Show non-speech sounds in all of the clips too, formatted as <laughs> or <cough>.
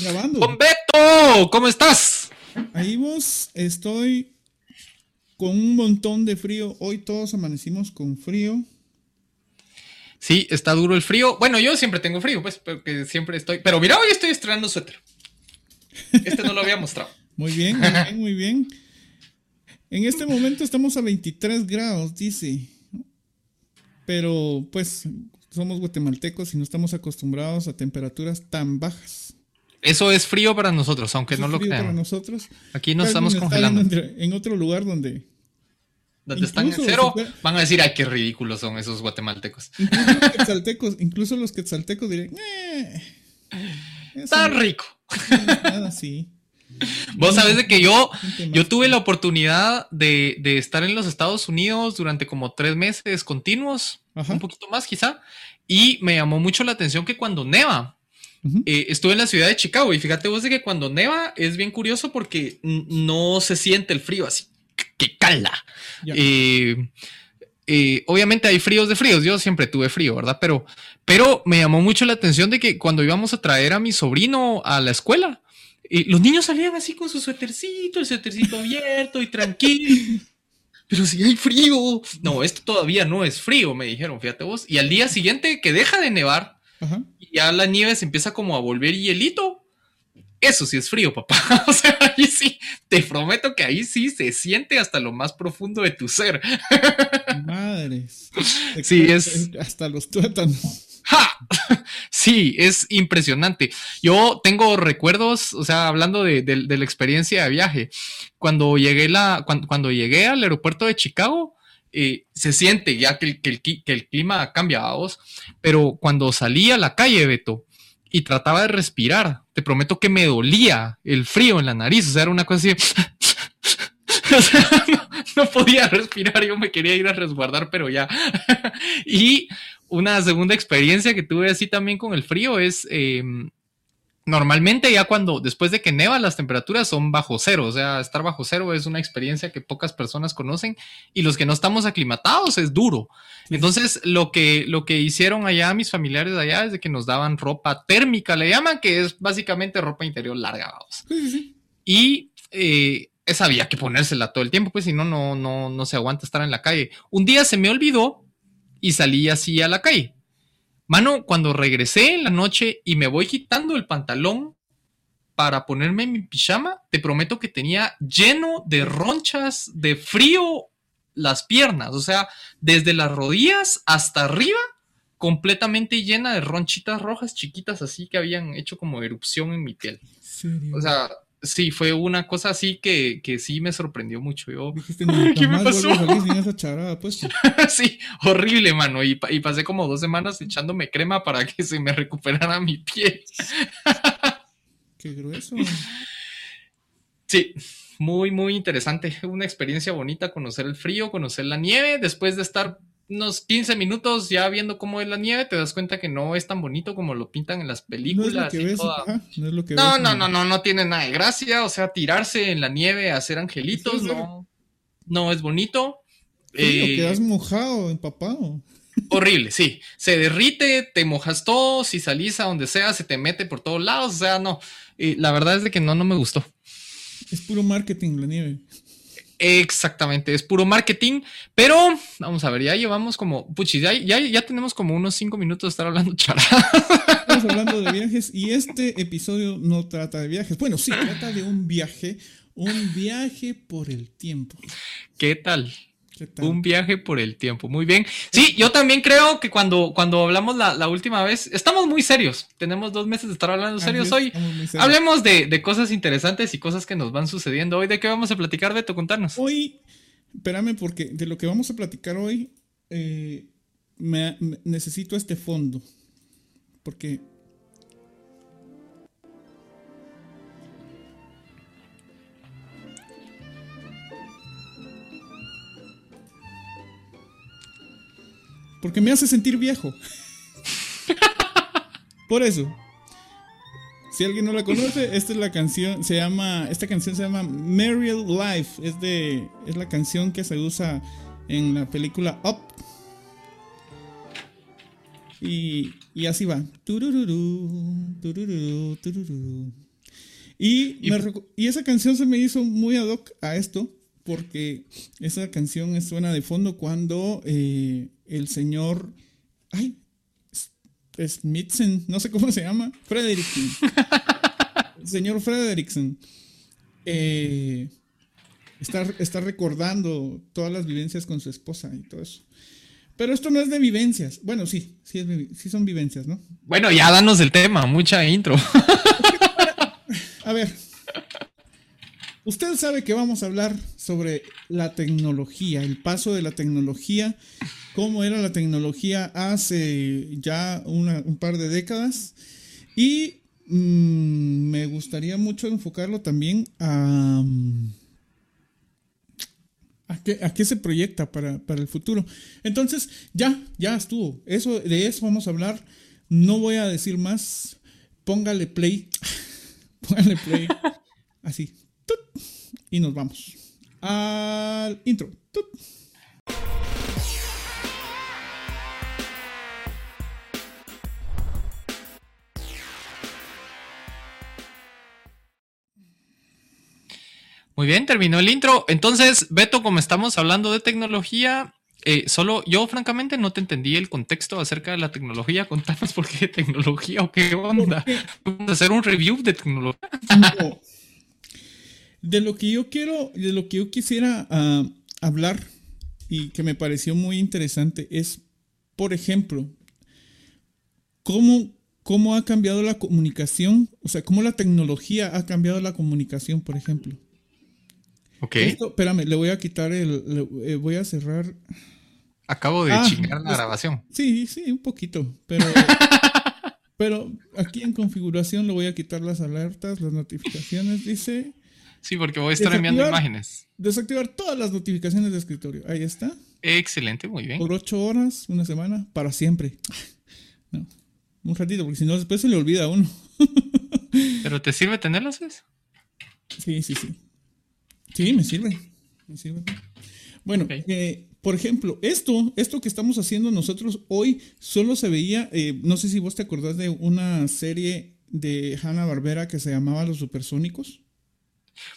Grabando. Don Beto, ¿cómo estás? Ahí vos, estoy con un montón de frío. Hoy todos amanecimos con frío. Sí, está duro el frío. Bueno, yo siempre tengo frío, pues, porque siempre estoy. Pero mira, hoy estoy estrenando suéter. Este no lo había mostrado. <laughs> Muy bien, muy bien, muy bien. En este momento estamos a 23 grados, dice. Pero pues somos guatemaltecos y no estamos acostumbrados a temperaturas tan bajas. Eso es frío para nosotros, aunque Eso no es lo frío crean. para nosotros. Aquí nos estamos está congelando. En otro lugar donde Donde están en cero, fuera- van a decir, ay, qué ridículos son esos guatemaltecos. incluso los quetzaltecos, <laughs> incluso los quetzaltecos dirían, eh, eso Tan no rico. es <laughs> nada así. Vos sabés de que yo, yo tuve la oportunidad de, de estar en los Estados Unidos durante como tres meses continuos, Ajá. un poquito más quizá, y me llamó mucho la atención que cuando neva, Eh, estuve en la ciudad de Chicago y fíjate vos de que cuando neva es bien curioso porque no se siente el frío así, que cala. Eh, eh, obviamente hay fríos de fríos, yo siempre tuve frío, ¿verdad? Pero, pero me llamó mucho la atención de que cuando íbamos a traer a mi sobrino a la escuela, los niños salían así con su suétercito, el suétercito abierto y tranquilo. <laughs> Pero si hay frío. No, esto todavía no es frío, me dijeron, fíjate vos. Y al día siguiente que deja de nevar, Ajá. Y ya la nieve se empieza como a volver hielito. Eso sí es frío, papá. <laughs> O sea, ahí sí, te prometo que ahí sí se siente hasta lo más profundo de tu ser. <laughs> Madres. Sí, es- Hasta los tuétanos. ¡Ja! Sí, es impresionante. Yo tengo recuerdos, o sea, hablando de, de- de la experiencia de viaje, cuando llegué, la, cuando, cuando llegué al aeropuerto de Chicago, eh, se siente ya que, el- que el, clima cambia a vos, pero cuando salí a la calle, Beto, y trataba de respirar, te prometo que me dolía el frío en la nariz, o sea, era una cosa así. <laughs> <laughs> No, podía respirar, yo me quería ir a resguardar, pero ya. <laughs> y una segunda experiencia que tuve así también con el frío es eh, normalmente ya cuando después de que neva las temperaturas son bajo cero, o sea, estar bajo cero es una experiencia que pocas personas conocen y los que no estamos aclimatados es duro. Entonces, lo que, lo que hicieron allá mis familiares allá es de que nos daban ropa térmica, le llaman, que es básicamente ropa interior larga, vamos. Sí, sí, sí. Y eh, esa había que ponérsela todo el tiempo, pues si no, no, no, no se aguanta estar en la calle. Un día se me olvidó y salí así a la calle. Mano, cuando regresé en la noche y me voy quitando el pantalón para ponerme mi pijama, te prometo que tenía lleno de ronchas de frío las piernas, o sea, desde las rodillas hasta arriba, completamente llena de ronchitas rojas chiquitas así que habían hecho como erupción en mi piel. Serio. O sea, sí, fue una cosa así que, que sí me sorprendió mucho. Yo, Dijiste, <laughs> ¿qué me pasó? salir sin esa charada, pues. <laughs> sí, horrible, mano. Y, y pasé como dos semanas echándome crema para que se me recuperara mi piel. Qué grueso. Sí, muy, muy interesante. Una experiencia bonita conocer el frío, conocer la nieve. Después de estar unos 15 minutos ya viendo cómo es la nieve, te das cuenta que no es tan bonito como lo pintan en las películas. no No, no, no, no, tiene nada de gracia. O sea, tirarse en la nieve a hacer angelitos, no, no es bonito. Sí, Eh, quedas mojado, empapado. horrible, sí. Se derrite, te mojas todo, si salís a donde sea, se te mete por todos lados. O sea, no. Eh, la verdad es de que no, no me gustó. Es puro marketing la nieve. Exactamente, es puro marketing, pero vamos a ver, ya llevamos como, puchi, ya, ya, ya tenemos como unos cinco minutos de estar hablando charada. <laughs> Estamos <laughs> hablando de viajes y este episodio no trata de viajes. Bueno, sí, trata de un viaje. Un viaje por el tiempo. ¿Qué tal? Un viaje por el tiempo, muy bien. Sí, yo también creo que cuando, cuando hablamos la, la última vez, estamos muy serios. Tenemos dos meses de estar hablando Así serios hoy. serios. Hablemos de, de cosas interesantes y cosas que nos van sucediendo hoy. ¿De qué vamos a platicar, Beto? Contarnos. Hoy, espérame, porque de lo que vamos a platicar hoy, eh, me- me- necesito este fondo. Porque. Porque me hace sentir viejo. Por eso. Si alguien no la conoce, esta es la canción, se llama, esta canción se llama Mariel Life, es de, es la canción que se usa en la película Up. Y, y así va. Turururú, tururú. Y, y, esa canción se me hizo muy ad hoc a esto, porque esa canción suena de fondo cuando eh, el señor. Ay, Smithson, no sé cómo se llama, Frederickson. el señor Frederickson. Eh, está, está recordando todas las vivencias con su esposa y todo eso. Pero esto no es de vivencias. Bueno, sí, sí, sí son vivencias, ¿no? Bueno, ya danos el tema, mucha intro. <laughs> A ver, usted sabe que vamos a hablar sobre la tecnología, el paso de la tecnología, cómo era la tecnología hace ya un par de décadas. Y mm, me gustaría mucho enfocarlo también a... ¿A qué, se proyecta para, el futuro? Entonces, ya, ya estuvo. Eso, de eso vamos a hablar. No voy a decir más. Póngale play. <laughs> Póngale play. <laughs> Así. Y nos vamos. Al intro. Muy bien, terminó el intro. Entonces, Beto, como estamos hablando de tecnología, eh, solo yo francamente no te entendí el contexto acerca de la tecnología. <laughs> Contanos por qué tecnología o qué onda. Vamos a hacer un review de tecnología. De lo que yo quiero, de lo que yo quisiera ah, hablar y que me pareció muy interesante es, por ejemplo, cómo, cómo ha cambiado la comunicación, o sea, cómo la tecnología ha cambiado la comunicación, por ejemplo. Ok. espérame, le voy a quitar el. Eh, voy a cerrar. Acabo de ah, chingar la grabación. Sí, sí, un poquito. Pero. <laughs> pero aquí en configuración le voy a quitar las alertas, las notificaciones, dice. Sí, porque voy a estar enviando imágenes. Desactivar todas las notificaciones de escritorio. Ahí está. Excelente, muy bien. Por ocho horas, una semana, para siempre. No, un ratito, porque si no, después se le olvida a uno. <laughs> ¿Pero te sirve tenerlas, ves? Sí, sí, sí. Sí, me sirve. Me sirve. Bueno, eh, por ejemplo, esto, esto que estamos haciendo nosotros hoy solo se veía, eh, no sé si vos te acordás de una serie de Hanna Barbera que se llamaba Los Supersónicos.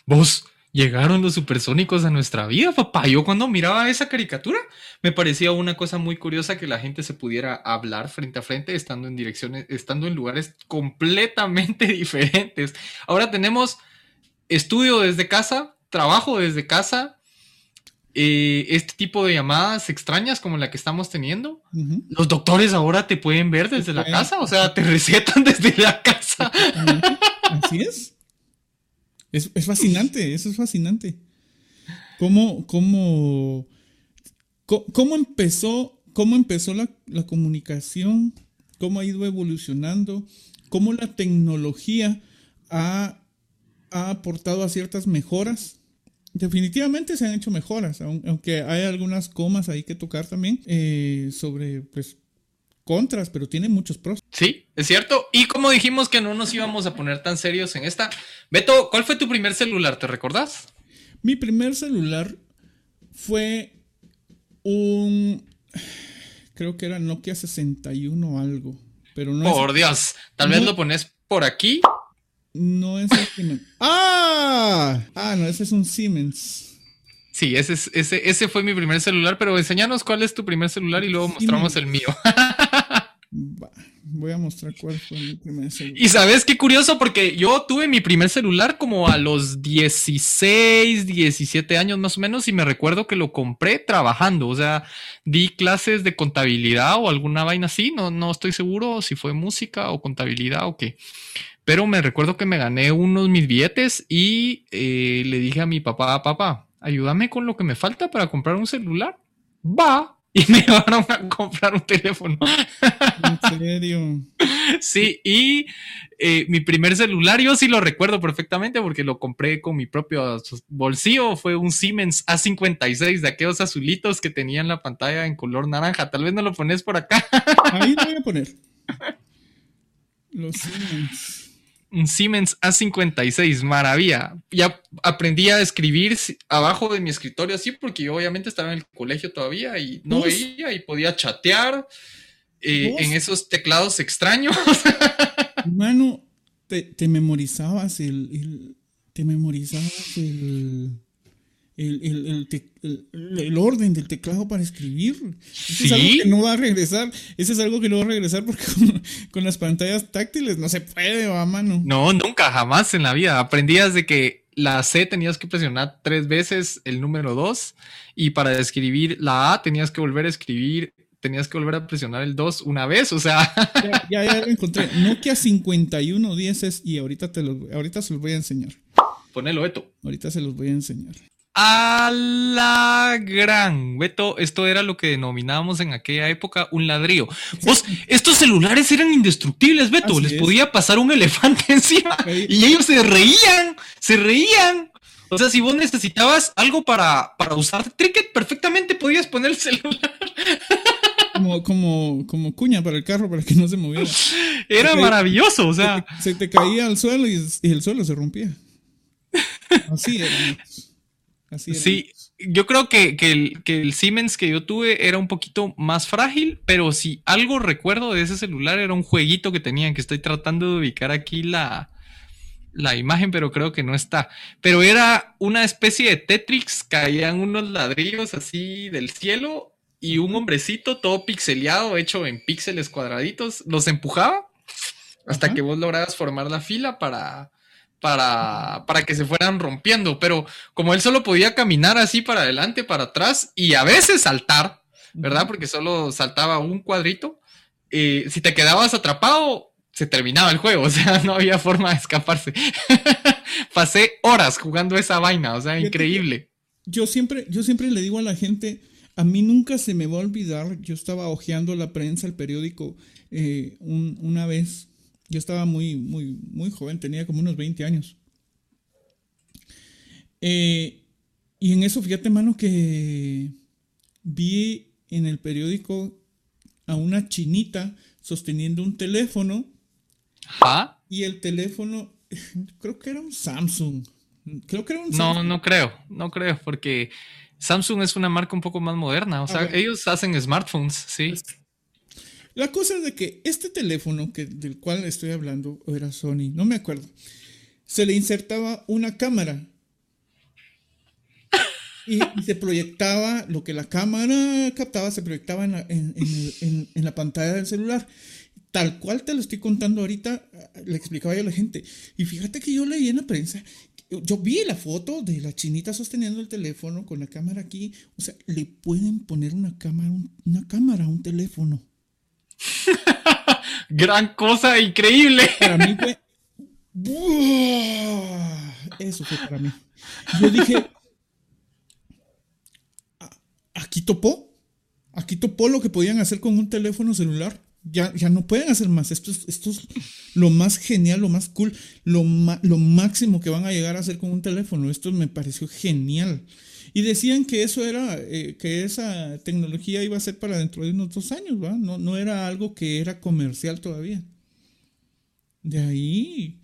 Vos, llegaron los supersónicos a nuestra vida, papá. Yo cuando miraba esa caricatura me parecía una cosa muy curiosa que la gente se pudiera hablar frente a frente estando en direcciones, estando en lugares completamente <laughs> diferentes. Ahora tenemos estudio desde casa, trabajo desde casa, eh, este tipo de llamadas extrañas como la que estamos teniendo. Los doctores ahora te pueden ver desde la casa, o sea, te recetan <laughs> desde la casa. Así es. Es, fascinante, eso es fascinante. ¿Cómo, cómo, cómo empezó, cómo empezó la, la comunicación? ¿Cómo ha ido evolucionando? ¿Cómo la tecnología ha, ha aportado a ciertas mejoras Definitivamente se han hecho mejoras, aunque hay algunas comas ahí que tocar también eh, sobre pues contras, pero tiene muchos pros. Sí, es cierto. Y como dijimos que no nos íbamos a poner tan serios en esta, Beto, ¿cuál fue tu primer celular? ¿Te recordás? Mi primer celular fue un, creo que era Nokia 61 o algo, pero no. Por Dios, tal vez lo pones por aquí no es Siemens. <laughs> ¡Ah! Ah, no, ese es un Siemens. Sí, ese, es, ese, ese fue mi primer celular, pero enséñanos cuál es tu primer celular y luego mostramos el mío. <laughs> voy a mostrar cuál fue mi primer celular. Y sabes qué curioso, porque yo tuve mi primer celular como a los 16, 17 años más o menos, y me recuerdo que lo compré trabajando. O sea, di clases de contabilidad o alguna vaina así. No, no estoy seguro si fue música o contabilidad o qué. Pero me recuerdo que me gané unos mis billetes y eh, le dije a mi papá, papá, ayúdame con lo que me falta para comprar un celular. Va. <laughs> Y me llevaron a comprar un teléfono. ¿En serio? <laughs> Sí, y eh, mi primer celular, yo sí lo recuerdo perfectamente porque lo compré con mi propio bolsillo. Fue un Siemens A56 de aquellos azulitos que tenían la pantalla en color naranja. Tal vez no lo pones por acá. Ahí lo voy a poner. <laughs> Los Siemens un Siemens A56, maravilla. Ya aprendí a escribir abajo de mi escritorio así porque yo obviamente estaba en el colegio todavía y no veía y podía chatear eh, en esos teclados extraños. <laughs> Mano, te, memorizabas el, te memorizabas el, el, el, orden del teclado para escribir. Eso es algo que no va a regresar. Eso es algo que no va a regresar porque <laughs> con, las pantallas táctiles no se puede, va a mano. No, nunca, jamás en la vida. Aprendías de que la C tenías que presionar tres veces el número 2 y para escribir la A tenías que volver a escribir, tenías que volver a presionar el 2 una vez, o sea. Ya, ya, lo encontré. <laughs> Nokia 5110 es, y ahorita, te los, ahorita se los voy a enseñar. Ponelo, Beto. Ahorita se los voy a enseñar. A la gran. Beto, esto era lo que denominábamos en aquella época un ladrillo. Vos, estos celulares eran indestructibles, Beto. Les podía pasar un elefante <laughs> encima y ellos se reían, se reían. O sea, si vos necesitabas algo para, para usar Tricket, perfectamente podías poner el celular. Como, como, como cuña para el carro para que no se moviera. Era maravilloso, o sea. Se te, caía al suelo y, y el suelo se rompía. Así era sí, yo creo que, el, Siemens que yo tuve era un poquito más frágil, pero si algo recuerdo de ese celular era un jueguito que tenían, que estoy tratando de ubicar aquí la, la imagen, pero creo que no está. Pero era una especie de Tetris, caían unos ladrillos así del cielo y un hombrecito todo pixeleado, hecho en píxeles cuadraditos, los empujaba hasta que vos lograbas formar la fila para para, para que se fueran rompiendo, pero como él solo podía caminar así para adelante, para atrás y a veces saltar, ¿verdad? Porque solo saltaba un cuadrito, eh, si te quedabas atrapado, se terminaba el juego, <laughs> o sea, no había forma de escaparse. <laughs> Pasé horas jugando esa vaina, o sea, increíble. Yo siempre, yo siempre le digo a la gente, a mí nunca se me va a olvidar, yo estaba hojeando la prensa, el periódico, eh, una vez yo estaba muy, muy, muy joven, tenía como unos 20 años. Eh, y en eso, fíjate, mano, que vi en el periódico a una chinita sosteniendo un teléfono. ¿Ah? Y el teléfono, <laughs> creo que era un Samsung. Creo que era un No, no creo, no creo, porque Samsung es una marca un poco más moderna. O sea, ellos hacen smartphones, sí. La cosa es de que este teléfono que, del cual estoy hablando, era Sony, no me acuerdo, se le insertaba una cámara. Y, se proyectaba lo que la cámara captaba, se proyectaba en la, pantalla del celular. Tal cual te lo estoy contando ahorita, le explicaba yo a la gente. Y fíjate que yo leí en la prensa yo vi la foto de la chinita sosteniendo el teléfono con la cámara aquí. O sea, le pueden poner una cámara, una cámara a un teléfono. <laughs> Gran cosa, increíble. Para mí fue. Eso fue para mí. Yo dije. Aquí topó. Aquí topó lo que podían hacer con un teléfono celular. Ya, ya no pueden hacer más. Esto es, esto es lo más genial, lo más cool, lo, lo máximo que van a llegar a hacer con un teléfono. Esto me pareció genial. Y decían que eso era, eh, que esa tecnología iba a ser para dentro de unos dos años. No, no era algo que era comercial todavía. De ahí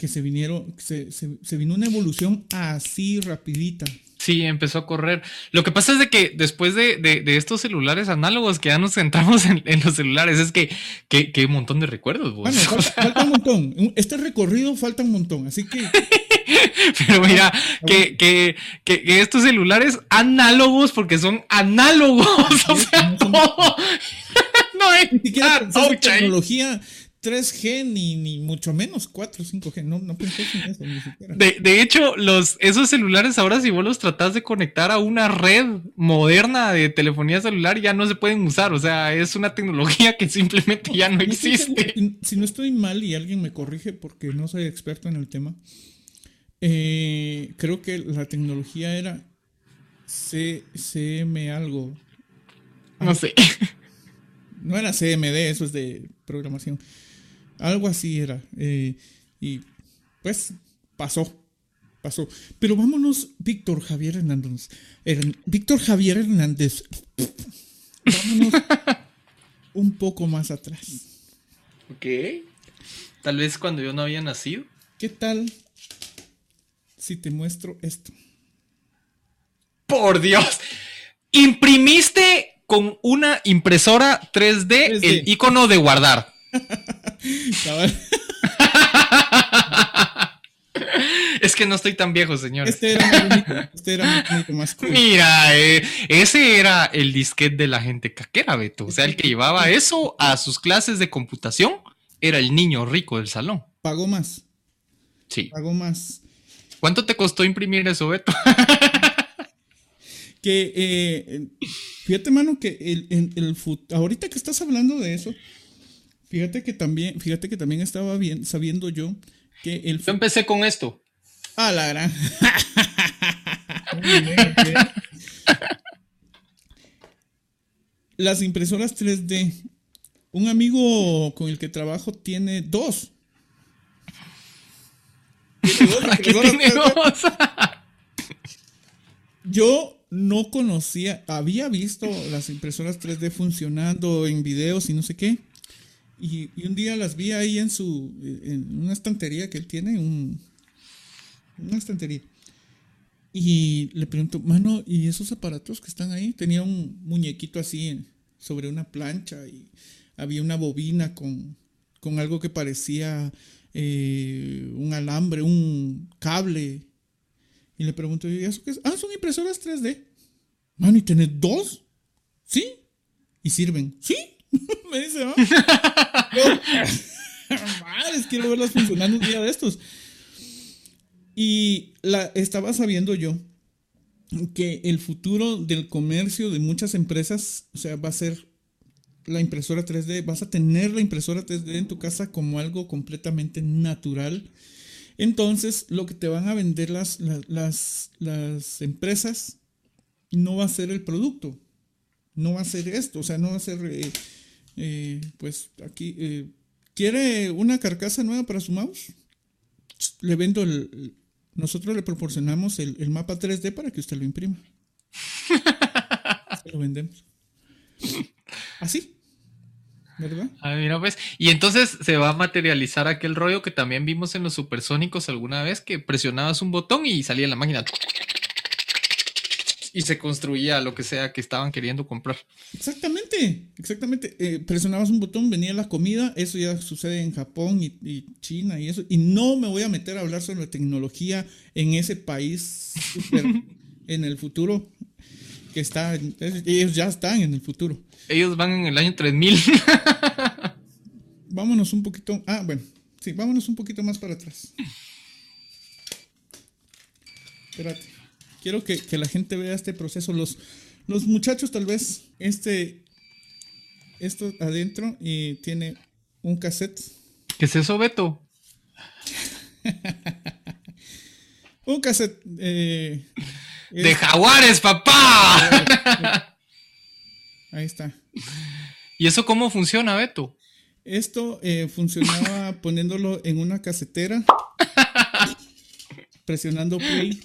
que se vinieron, se, se, vino una evolución así rapidita. Sí, empezó a correr. Lo que pasa es de que después de, de, estos celulares análogos que ya nos centramos en, los celulares, es que, que, un montón de recuerdos. Bueno, <laughs> falta, un montón. Este recorrido falta un montón, así que... <laughs> Pero mira, que, que, que, estos celulares análogos, porque son análogos, <laughs> o sea, no, no, es ni siquiera tecnología 3G ni, ni mucho menos 4 o 5G. No, no pensé en eso ni siquiera. De, de, hecho, los, esos celulares ahora si vos los tratás de conectar a una red moderna de telefonía celular ya no se pueden usar. O sea, es una tecnología que simplemente ya no existe. Si no estoy mal y alguien me corrige porque no soy experto en el tema, eh, creo que la tecnología era C, CM algo. No sé. No era CMD, eso es de programación. Algo así era. Eh, y pues pasó. Pasó. Pero vámonos, Víctor Javier Hernández. Víctor Javier Hernández. Vámonos <laughs> un poco más atrás. Ok. Tal vez cuando yo no había nacido. ¿Qué tal si te muestro esto? Por Dios. Imprimiste con una impresora 3D, 3D. el icono de guardar. <laughs> que no estoy tan viejo, señor. Este era más bonito, este era más cool. Mira, eh, ese era el disquete de la gente caquera, Beto. O sea, el que llevaba eso a sus clases de computación era el niño rico del salón. Pagó más, Sí. pagó más. ¿Cuánto te costó imprimir eso, Beto? Que, eh, fíjate, mano, que el, el, el fut- ahorita que estás hablando de eso, fíjate que también, fíjate que también estaba bien, sabiendo yo que el Yo empecé con esto. Ah, la gran. <laughs> Las impresoras 3D. Un amigo con el que trabajo tiene dos. Tiene dos <laughs> Aquí impresoras 3D. tenemos. <laughs> Yo no conocía, había visto las impresoras 3D funcionando en videos y no sé qué. Y, un día las vi ahí en su, en una estantería que él tiene, un, una estantería. Y le pregunto, mano, ¿y esos aparatos que están ahí? Tenía un muñequito así sobre una plancha y había una bobina con, con algo que parecía eh, un alambre, un cable. Y le pregunto, ¿y eso qué es? Ah, son impresoras 3D. Mano, ¿y tenés dos? ¿Sí? ¿Y sirven? ¿Sí? <laughs> Me dice, ¿no? <laughs> Madres, quiero verlas funcionando un día de estos. Y la, estaba sabiendo yo que el futuro del comercio de muchas empresas, o sea, va a ser la impresora 3D, vas a tener la impresora 3D en tu casa como algo completamente natural. Entonces, lo que te van a vender las, las, las, las empresas no va a ser el producto, no va a ser esto, o sea, no va a ser, eh, eh, pues aquí, eh, ¿quiere una carcasa nueva para su mouse? Le vendo el, nosotros le proporcionamos el, mapa 3D para que usted lo imprima. Se lo vendemos. Así. ¿Verdad? Ah, mira, pues. Y entonces se va a materializar aquel rollo que también vimos en los supersónicos alguna vez, que presionabas un botón y salía la máquina. Y se construía lo que sea que estaban queriendo comprar. Exactamente, exactamente. Eh, presionabas un botón, venía la comida, eso ya sucede en Japón y, y China y eso. Y no me voy a meter a hablar sobre tecnología en ese país super <laughs> en el futuro que está, ellos ya están en el futuro. Ellos van en el año 3000. <laughs> Vámonos un poquito, ah, bueno, sí, vámonos un poquito más para atrás. Espérate, quiero que, que la gente vea este proceso. Los, los muchachos tal vez, este, esto adentro y tiene un cassette. ¿Qué es eso, Beto? <laughs> Un cassette. eh, es- ¡De jaguares, papá! <laughs> ahí está. ¿Y eso cómo funciona, Beto? Esto eh, funcionaba <laughs> poniéndolo en una casetera, presionando play.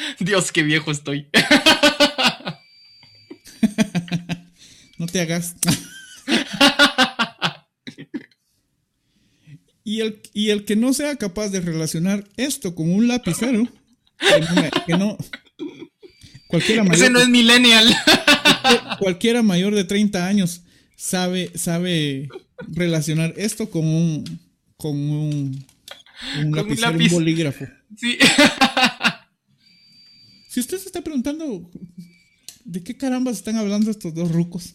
<laughs> Dios, qué viejo estoy. <laughs> No te hagas. y, el, y el que no sea capaz de relacionar esto con un lapicero, que no, cualquiera mayor, Ese no es millennial. <laughs> cualquiera mayor de 30 años sabe, sabe relacionar esto con un, con un, un Con un lapicero, un, lápiz. bolígrafo. Sí. Si usted se está preguntando de qué carambas están hablando estos dos rucos,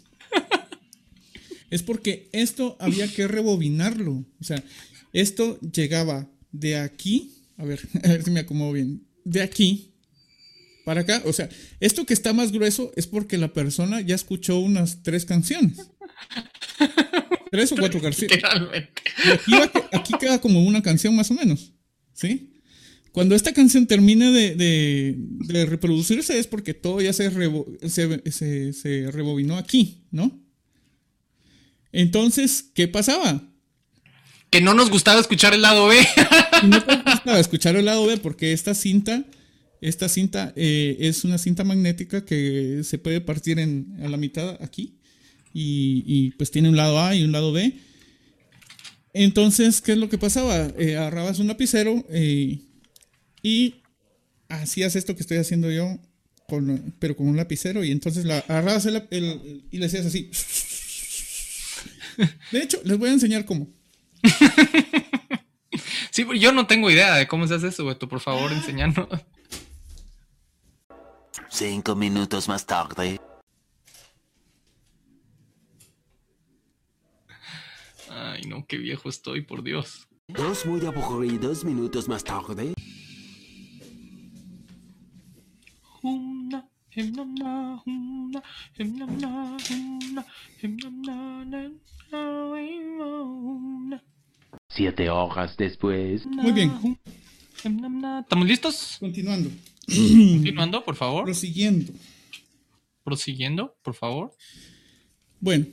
es porque esto había que rebobinarlo. O sea, esto llegaba de aquí, a ver, <laughs> a ver si me acomodo bien, de aquí para acá. O sea, esto que está más grueso es porque la persona ya escuchó unas tres canciones. Tres o cuatro canciones. <laughs> Literalmente. Y aquí, va- aquí queda como una canción más o menos. ¿Sí? Cuando esta canción termine de, de- de reproducirse es porque todo ya se, rebo- se, se- se rebobinó aquí, ¿no? Entonces, ¿qué pasaba? Que no nos gustaba escuchar el lado B. <laughs> No te gustaba escuchar el lado B porque esta cinta, esta cinta eh, es una cinta magnética que se puede partir en, a la mitad aquí y, y, pues tiene un lado A y un lado B. Entonces, ¿qué es lo que pasaba? Eh, agarrabas un lapicero eh, y hacías esto que estoy haciendo yo, con, pero con un lapicero y entonces la, agarrabas el, el- y le hacías así. De hecho, les voy a enseñar cómo. <laughs> Sí, yo no tengo idea de cómo se hace eso, Beto. Por favor, enseñanos. Cinco minutos más tarde. Ay, no, qué viejo estoy, por Dios. Dos muy aburridos minutos más tarde. Siete horas después. Muy bien. ¿Estamos listos? Continuando. Continuando, por favor. Prosiguiendo. Prosiguiendo, por favor. Bueno.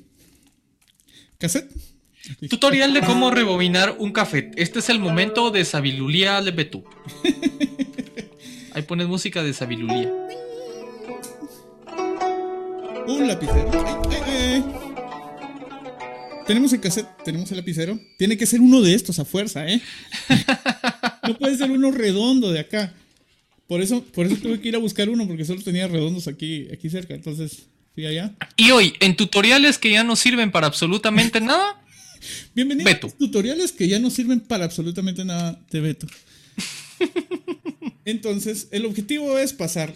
Cassette. Tutorial de cómo rebobinar un café. Este es el momento de sabiduría de Betú. Ahí pones música de sabiduría. Un lapicero. Ay, ay, ay. Tenemos el cassette, tenemos el lapicero. Tiene que ser uno de estos a fuerza, ¿eh? <laughs> No puede ser uno redondo de acá. Por eso, por eso tuve que ir a buscar uno, porque solo tenía redondos aquí, aquí cerca. Entonces, fui allá. Y hoy, en tutoriales que ya no sirven para absolutamente <laughs> nada, Bienvenido Beto. a los tutoriales que ya no sirven para absolutamente nada de Beto. <laughs> Entonces, el objetivo es pasar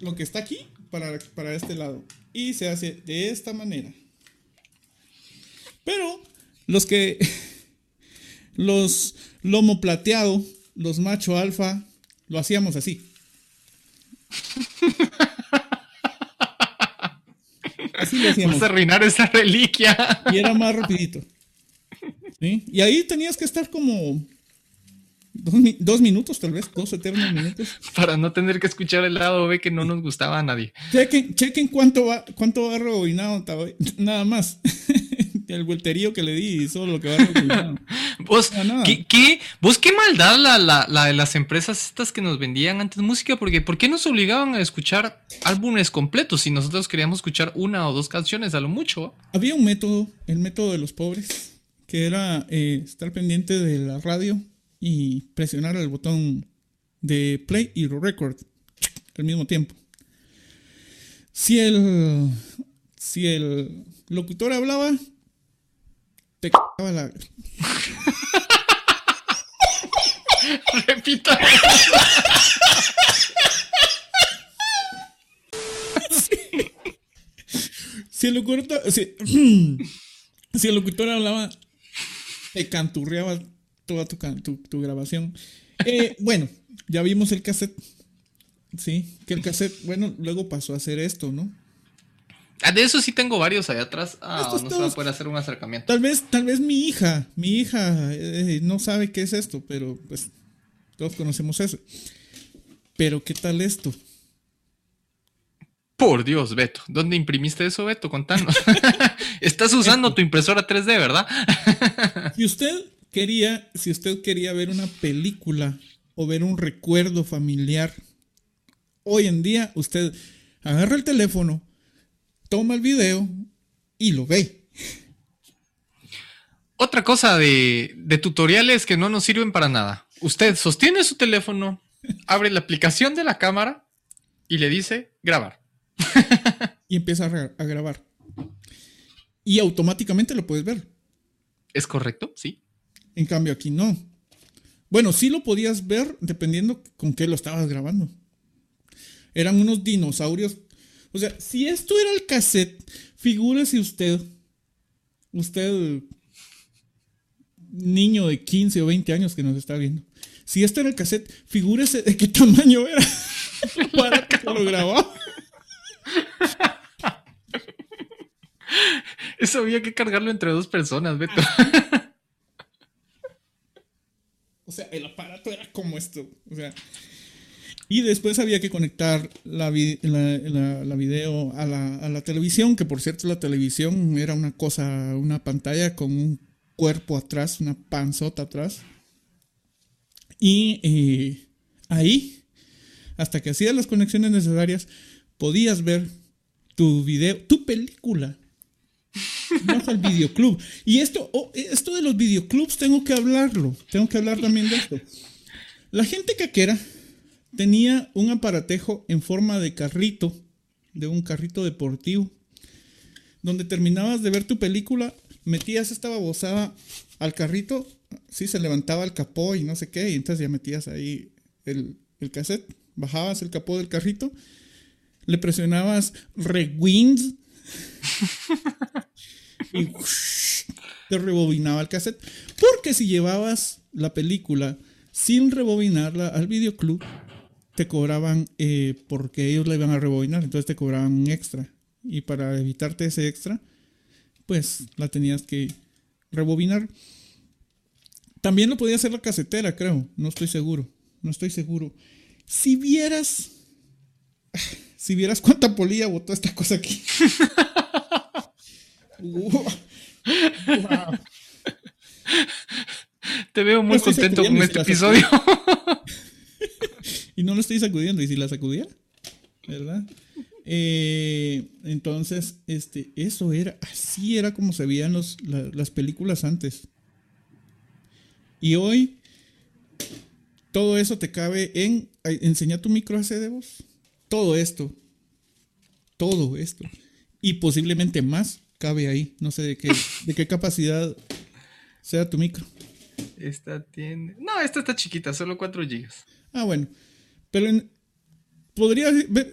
lo que está aquí para, para este lado. Y se hace de esta manera. Pero los que. <laughs> Los lomo plateado, los macho alfa, lo hacíamos así. Así lo hacíamos. vamos a arruinar esa reliquia. Y era más rapidito. ¿Sí? Y ahí tenías que estar como dos, mi- dos minutos, tal vez, dos eternos minutos. <laughs> Para no tener que escuchar el lado B que no nos gustaba a nadie. Chequen, chequen cuánto va, cuánto va rebobinado, nada más. <laughs> El vuelterío que le di y solo lo que va rebobinado. <laughs> Vos, No, nada. ¿qué, qué- vos qué maldad la, la, la de las empresas estas que nos vendían antes música, porque ¿por qué nos obligaban a escuchar álbumes completos si nosotros queríamos escuchar una o dos canciones a lo mucho? Había un método, el método de los pobres, que era eh, estar pendiente de la radio y presionar el botón de play y record al mismo tiempo. Si el, si el locutor hablaba, te cagaba la... <laughs> Repita. Si el locutor, si, <clears throat> si el locutor hablaba, te canturreaba toda tu, tu, tu grabación. Eh, <laughs> bueno, ya vimos el cassette. Sí, que el cassette, bueno, luego pasó a hacer esto, ¿no? Ah, De eso sí tengo varios allá atrás. Ah, Estos no se va a poder hacer un acercamiento. Tal vez, tal vez mi hija, mi hija eh, no sabe qué es esto, pero pues todos conocemos eso. Pero ¿qué tal esto? Por Dios, Beto. ¿Dónde imprimiste eso, Beto? Contanos. <laughs> Estás usando tu impresora 3D, ¿verdad? <laughs> Si usted quería, si usted quería ver una película o ver un recuerdo familiar, hoy en día usted agarra el teléfono, toma el video y lo ve. Otra cosa de, de tutoriales que no nos sirven para nada. Usted sostiene su teléfono, abre la aplicación de la cámara y le dice grabar. <laughs> Y empieza a grabar. Y automáticamente lo puedes ver. ¿Es correcto? Sí. En cambio aquí no. Bueno, sí lo podías ver dependiendo con qué lo estabas grabando. Eran unos dinosaurios. O sea, si esto era el cassette, figúrese usted, usted, niño de 15 o 20 años que nos está viendo. Si esto era el cassette, figúrese de qué tamaño era <laughs> para que lo grababa. Eso había que cargarlo entre dos personas, Beto. <laughs> O sea, el aparato era como esto. O sea. Y después había que conectar la, la video a la, a la televisión, que por cierto la televisión era una cosa, una pantalla con un cuerpo atrás, una panzota atrás. Y eh, ahí, hasta que hacías las conexiones necesarias, podías ver tu video, tu película. Vas al videoclub. Y esto, oh, esto de los videoclubs tengo que hablarlo. Tengo que hablar también de esto. La gente caquera tenía un aparatejo en forma de carrito, de un carrito deportivo, donde terminabas de ver tu película, metías esta babosada al carrito, sí, se levantaba el capó y no sé qué, y entonces ya metías ahí el, el cassette, bajabas el capó del carrito, le presionabas rewind y te rebobinaba el cassette. Porque si llevabas la película sin rebobinarla al videoclub, te cobraban, eh, porque ellos la iban a rebobinar, entonces te cobraban un extra. Y para evitarte ese extra, pues la tenías que rebobinar. También lo podía hacer la casetera, creo. No estoy seguro. No estoy seguro. Si vieras. Si vieras cuánta polilla botó esta cosa aquí. <laughs> Wow. Wow. Te veo muy No contento con este si episodio. <laughs> Y no lo estoy sacudiendo. ¿Y si la sacudiera? ¿Verdad? Eh, entonces, este, eso era, así era como se veían los, la- las películas antes. Y hoy, todo eso te cabe en, ay, enseña tu micro AC de voz. Todo esto. Todo esto. Y posiblemente más cabe ahí. No sé de qué, de qué capacidad sea tu micro. Esta tiene. No, esta está chiquita, solo 4 GB. Ah, bueno. Pero en- podría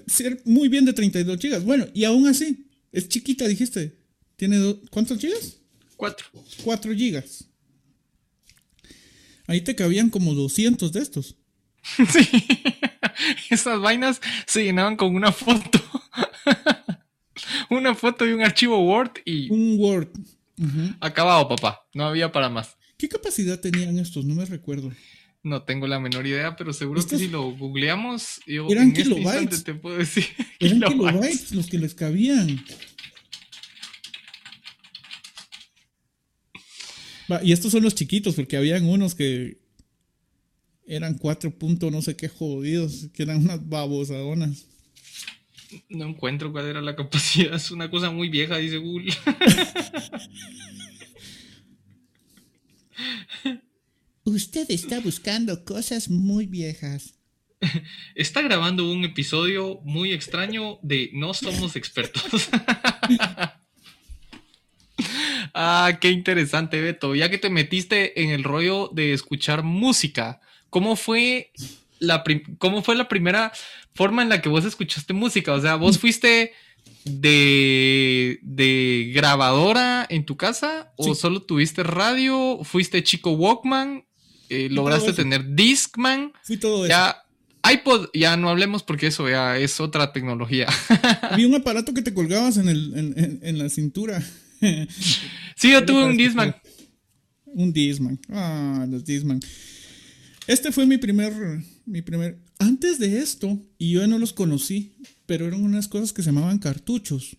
ser muy bien de 32 gigas. Bueno, y aún así, es chiquita, dijiste. ¿Tiene do- cuántos gigas? 4. 4 gigas. Ahí te cabían como 200 de estos. <laughs> Sí. Esas vainas se llenaban con una foto. <laughs> una foto y un archivo Word y Un Word. Acabado, papá. No había para más. ¿Qué capacidad tenían estos? No me recuerdo. No tengo la menor idea, pero seguro Estos- que si lo googleamos, yo Eran en este kilobytes. instante te puedo decir. <laughs> Eran kilobytes. kilobytes los que les cabían. Va, y estos son los chiquitos, porque habían unos que eran 4 puntos no sé qué jodidos, que eran unas babosadonas. No encuentro cuál era la capacidad. <laughs> Es una cosa muy vieja, dice Google. Usted está buscando cosas muy viejas. Está grabando un episodio muy extraño de No Somos Expertos. <laughs> ah, qué interesante, Beto. Ya que te metiste en el rollo de escuchar música, ¿cómo fue la, cómo fue la primera forma en la que vos escuchaste música? O sea, ¿vos fuiste de, de grabadora en tu casa o solo tuviste radio? ¿Fuiste chico Walkman? Eh, ¿Lograste tener Discman? Fui todo eso. Ya, iPod, ya no hablemos porque eso ya es otra tecnología. <laughs> Había un aparato que te colgabas en, el, en, en- en la cintura. sí, yo tuve un Discman. escuchar. Un Disman. Ah, los Disman. Este fue mi primer, mi primer. Antes de esto, y yo no los conocí, pero eran unas cosas que se llamaban cartuchos.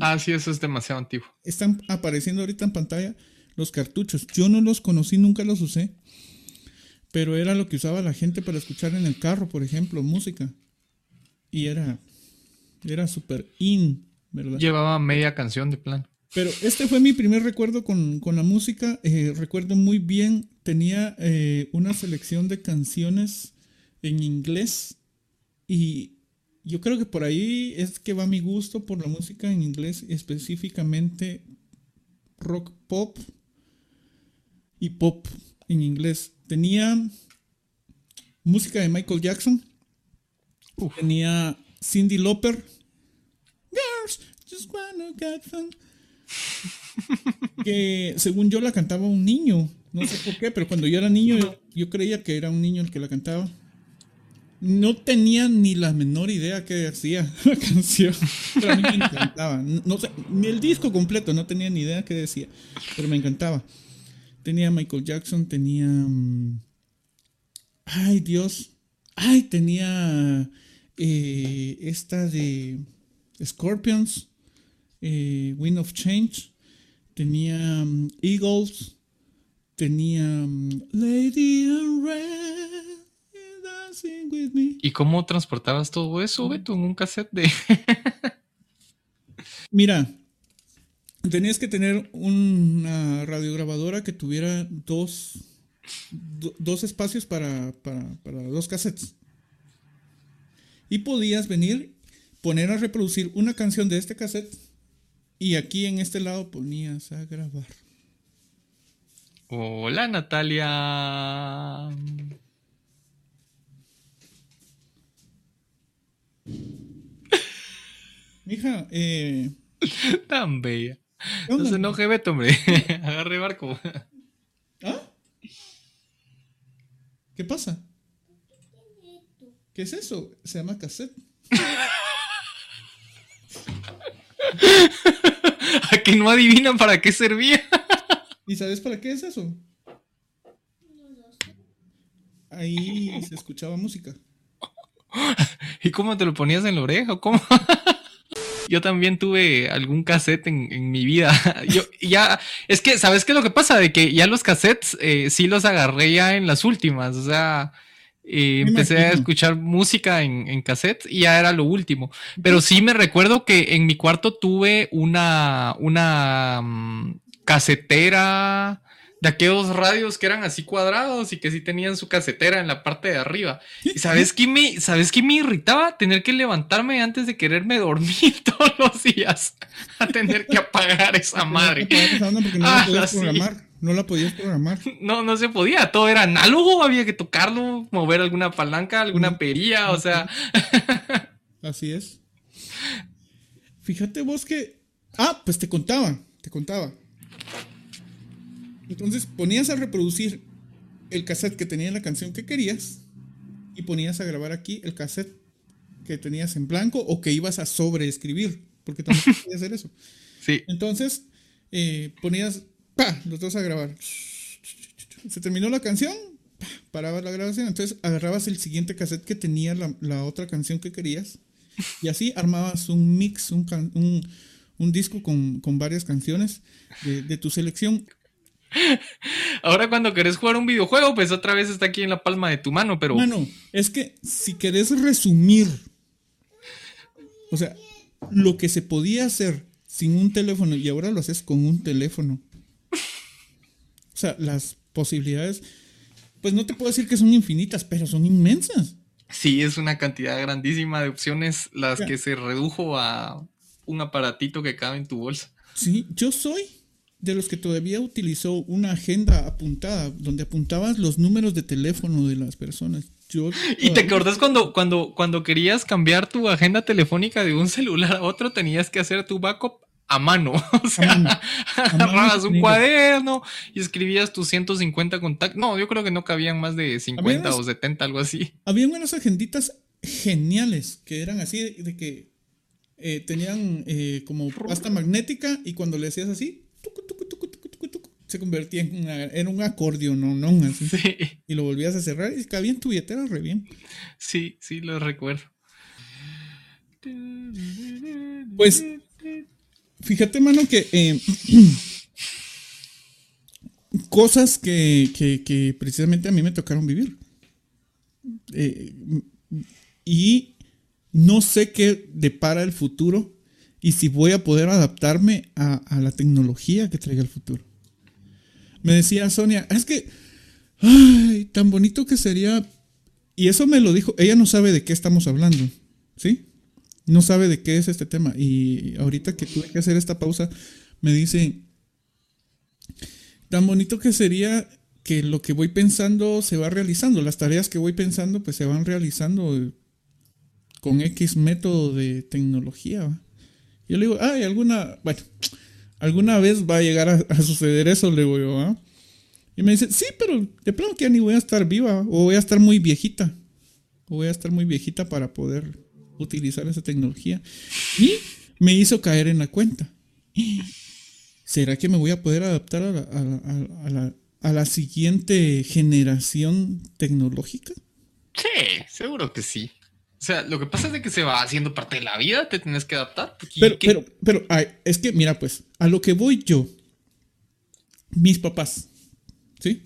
Ah, sí, eso es demasiado antiguo. Están apareciendo ahorita en pantalla los cartuchos. Yo no los conocí, nunca los usé. Pero era lo que usaba la gente para escuchar en el carro, por ejemplo, música. Y era. Era súper in, ¿verdad? Llevaba media canción de plan. Pero este fue mi primer recuerdo con, con la música. Eh, recuerdo muy bien, tenía eh, una selección de canciones en inglés y yo creo que por ahí es que va mi gusto por la música en inglés, específicamente rock pop y pop en inglés. Tenía música de Michael Jackson, Uf. tenía Cindy Lauper, Girls Just Wanna Get Fun que según yo la cantaba un niño. No sé por qué, pero cuando yo era niño yo, yo creía que era un niño el que la cantaba. No tenía ni la menor idea qué hacía <laughs> la canción, pero a mí me encantaba. No sé, ni el disco completo, no tenía ni idea qué decía, pero me encantaba. Tenía Michael Jackson, tenía... mm, Ay, Dios. Ay, tenía eh, esta de Scorpions, eh, Wind of Change. Tenía mm, Eagles. Tenía mm, Lady in Red. Dancing with me. ¿Y cómo transportabas todo eso, Beto, en un cassette de... <laughs> Mira, tenías que tener una radiograbadora que tuviera dos, do- dos espacios para, para, para dos cassettes. Y podías venir, poner a reproducir una canción de este cassette y aquí en este lado ponías a grabar. Hola, Natalia. Mija, eh, <laughs> Tan bella. ¿qué No se enoje, Beto, hombre. <laughs> Agarre barco. ¿Ah? ¿Qué pasa? ¿Qué es eso? Se llama cassette. <laughs> A que no adivinan para qué servía. ¿Y sabes para qué es eso? Ahí se escuchaba música. ¿Y cómo te lo ponías en la oreja? ¿Cómo? <laughs> Yo también tuve algún cassette en, en mi vida. <laughs> Yo ya, es que, ¿sabes qué es lo que pasa? De que ya los cassettes eh, sí los agarré ya en las últimas. O sea, eh, empecé a escuchar música en, en cassette y ya era lo último. Pero sí me recuerdo que en mi cuarto tuve una, una mm, casetera de aquellos radios que eran así cuadrados y que sí tenían su casetera en la parte de arriba. ¿Y sabes qué me, sabes qué me irritaba? Tener que levantarme antes de quererme dormir <laughs> todos los días a tener que apagar esa madre. Apagar esa onda porque no Ah, la podías sí. programar. No la podías programar. <laughs> No, no se podía, todo era análogo, había que tocarlo, mover alguna palanca, alguna perilla, o sea, <laughs> Así es. Fíjate vos que. Ah, pues te contaba. Te contaba. Entonces ponías a reproducir el cassette que tenía la canción que querías. Y ponías a grabar aquí el cassette que tenías en blanco o que ibas a sobreescribir. Porque también <laughs> podías hacer eso. sí. Entonces, eh, ponías, pa, los dos a grabar. Se terminó la canción, pa, parabas la grabación. Entonces, agarrabas el siguiente cassette que tenía la, la otra canción que querías. Y así armabas un mix, un, can- un, un disco con, con varias canciones de, de tu selección. Ahora cuando querés jugar un videojuego, pues otra vez está aquí en la palma de tu mano, pero Mano, es que si querés resumir, o sea, lo que se podía hacer sin un teléfono y ahora lo haces con un teléfono. O sea, las posibilidades, pues no te puedo decir que son infinitas, pero son inmensas. sí es una cantidad grandísima de opciones las Ya. que se redujo a un aparatito que cabe en tu bolsa. Sí, yo soy de los que todavía utilizó una agenda apuntada, donde apuntabas los números de teléfono de las personas. Yo ¿Y te acordás cuando, cuando, cuando querías cambiar tu agenda telefónica de un <laughs> celular a otro, tenías que hacer tu backup a mano? <laughs> O sea, mano. A agarrabas un cuaderno y escribías tus 150 contactos. No, yo creo que no cabían más de 50 unos- o 70, algo así. Había unas agenditas geniales que eran así de, de que eh, tenían eh, como pasta magnética y cuando le hacías así, tucu, tucu, tucu, se convertía en, una- en un acordeón, no, no, así. Sí, Y lo volvías a cerrar y cabía en tu billetera re bien. sí, sí, lo recuerdo. Pues, fíjate, mano, que eh, <clears throat> cosas que, que- precisamente a mí me tocaron vivir. Eh, y no sé qué depara el futuro y si voy a poder adaptarme a, a la tecnología que traiga el futuro. Me decía Sonia, es que, ay, tan bonito que sería. Y eso me lo dijo, ella no sabe de qué estamos hablando, ¿sí? No sabe de qué es este tema. Y ahorita que tuve que hacer esta pausa, me dice, tan bonito que sería que lo que voy pensando se va realizando. Las tareas que voy pensando pues se van realizando con X método de tecnología. Yo le digo, ay, alguna, bueno, alguna vez va a llegar a, suceder eso, le digo yo. Y me dice, sí, pero de plano que ya ni voy a estar viva, o voy a estar muy viejita, o voy a estar muy viejita para poder utilizar esa tecnología. Y me hizo caer en la cuenta. ¿Será que me voy a poder adaptar a la, a la- a la- a siguiente generación tecnológica? Sí, seguro que sí. O sea, lo que pasa es de que se va haciendo parte de la vida, te tienes que adaptar. porque Pero, ¿qué- pero, pero, ay, es que, mira, pues, a lo que voy yo, mis papás, ¿sí?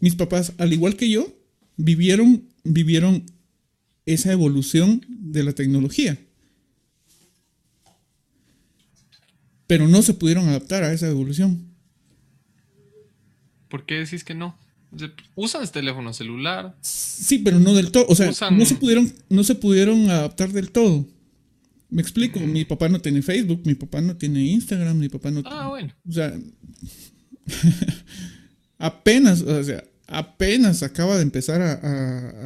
Mis papás, al igual que yo, vivieron, vivieron esa evolución de la tecnología. Pero no se pudieron adaptar a esa evolución. ¿Por qué decís que no? Usas teléfono celular. Sí, pero no del todo. O sea, Usan- no se pudieron, no se pudieron adaptar del todo. Me explico. Mi papá no tiene Facebook, mi papá no tiene Instagram, mi papá no. Ah, bueno. O sea, <laughs> apenas, o sea, apenas acaba de empezar a,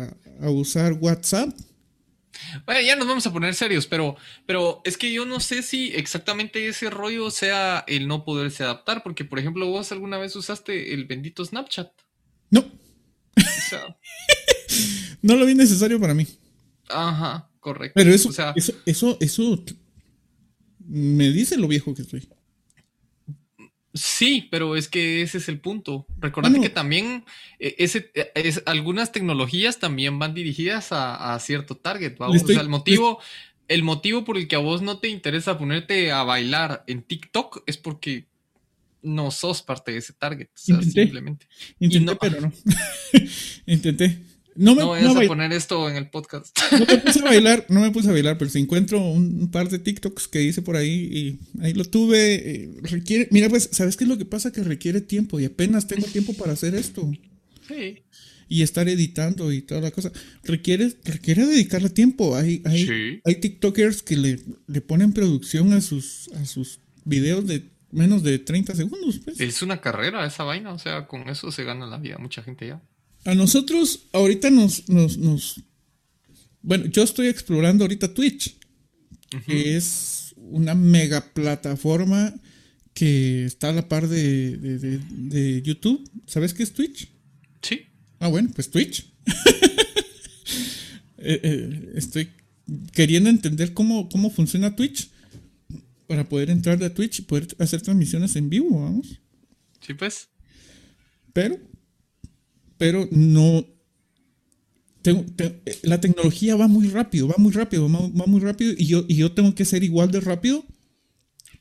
a- a- usar WhatsApp. Bueno, ya nos vamos a poner serios, pero, pero es que yo no sé si exactamente ese rollo sea el no poderse adaptar, porque por ejemplo vos alguna vez usaste el bendito Snapchat. No, O sea, <laughs> no lo vi necesario para mí. ajá, correcto. Pero eso, o sea, eso, eso, eso me dice lo viejo que estoy. Sí, pero es que ese es el punto. Recordate no. que también eh, ese, eh, es, algunas tecnologías también van dirigidas a, a cierto target. ¿va? Le estoy- o sea, el motivo, el motivo por el que a vos no te interesa ponerte a bailar en TikTok es porque no sos parte de ese target. O sea, Intenté. simplemente. Intenté, no- pero no. <laughs> <laughs> Intenté. No me, No a poner esto en el podcast. <laughs> no me puse a <laughs> bailar, no me puse a bailar, pero si encuentro un, un par de TikToks que hice por ahí y ahí lo tuve, eh, requiere, mira pues, ¿sabes qué es lo que pasa? Que requiere tiempo y apenas tengo tiempo para hacer esto Sí. y estar editando y toda la cosa. Requiere, requiere dedicarle tiempo. Hay, hay, Sí. hay TikTokers que le, le ponen producción a sus, a sus videos de menos de 30 segundos. pues. Es una carrera esa vaina, o sea, con eso se gana la vida mucha gente ya. A nosotros ahorita nos, nos, nos... Bueno, yo estoy explorando ahorita Twitch, que es una mega plataforma que está a la par de, de- de- de YouTube. ¿Sabes qué es Twitch? Sí. Ah, bueno, pues Twitch. <laughs> Eh, eh, estoy queriendo entender cómo, cómo funciona Twitch para poder entrar a Twitch y poder hacer transmisiones en vivo, vamos. Sí, pues. Pero, pero no. tengo- te- la tecnología va muy rápido, va muy rápido, va, va muy rápido y yo, y yo tengo que ser igual de rápido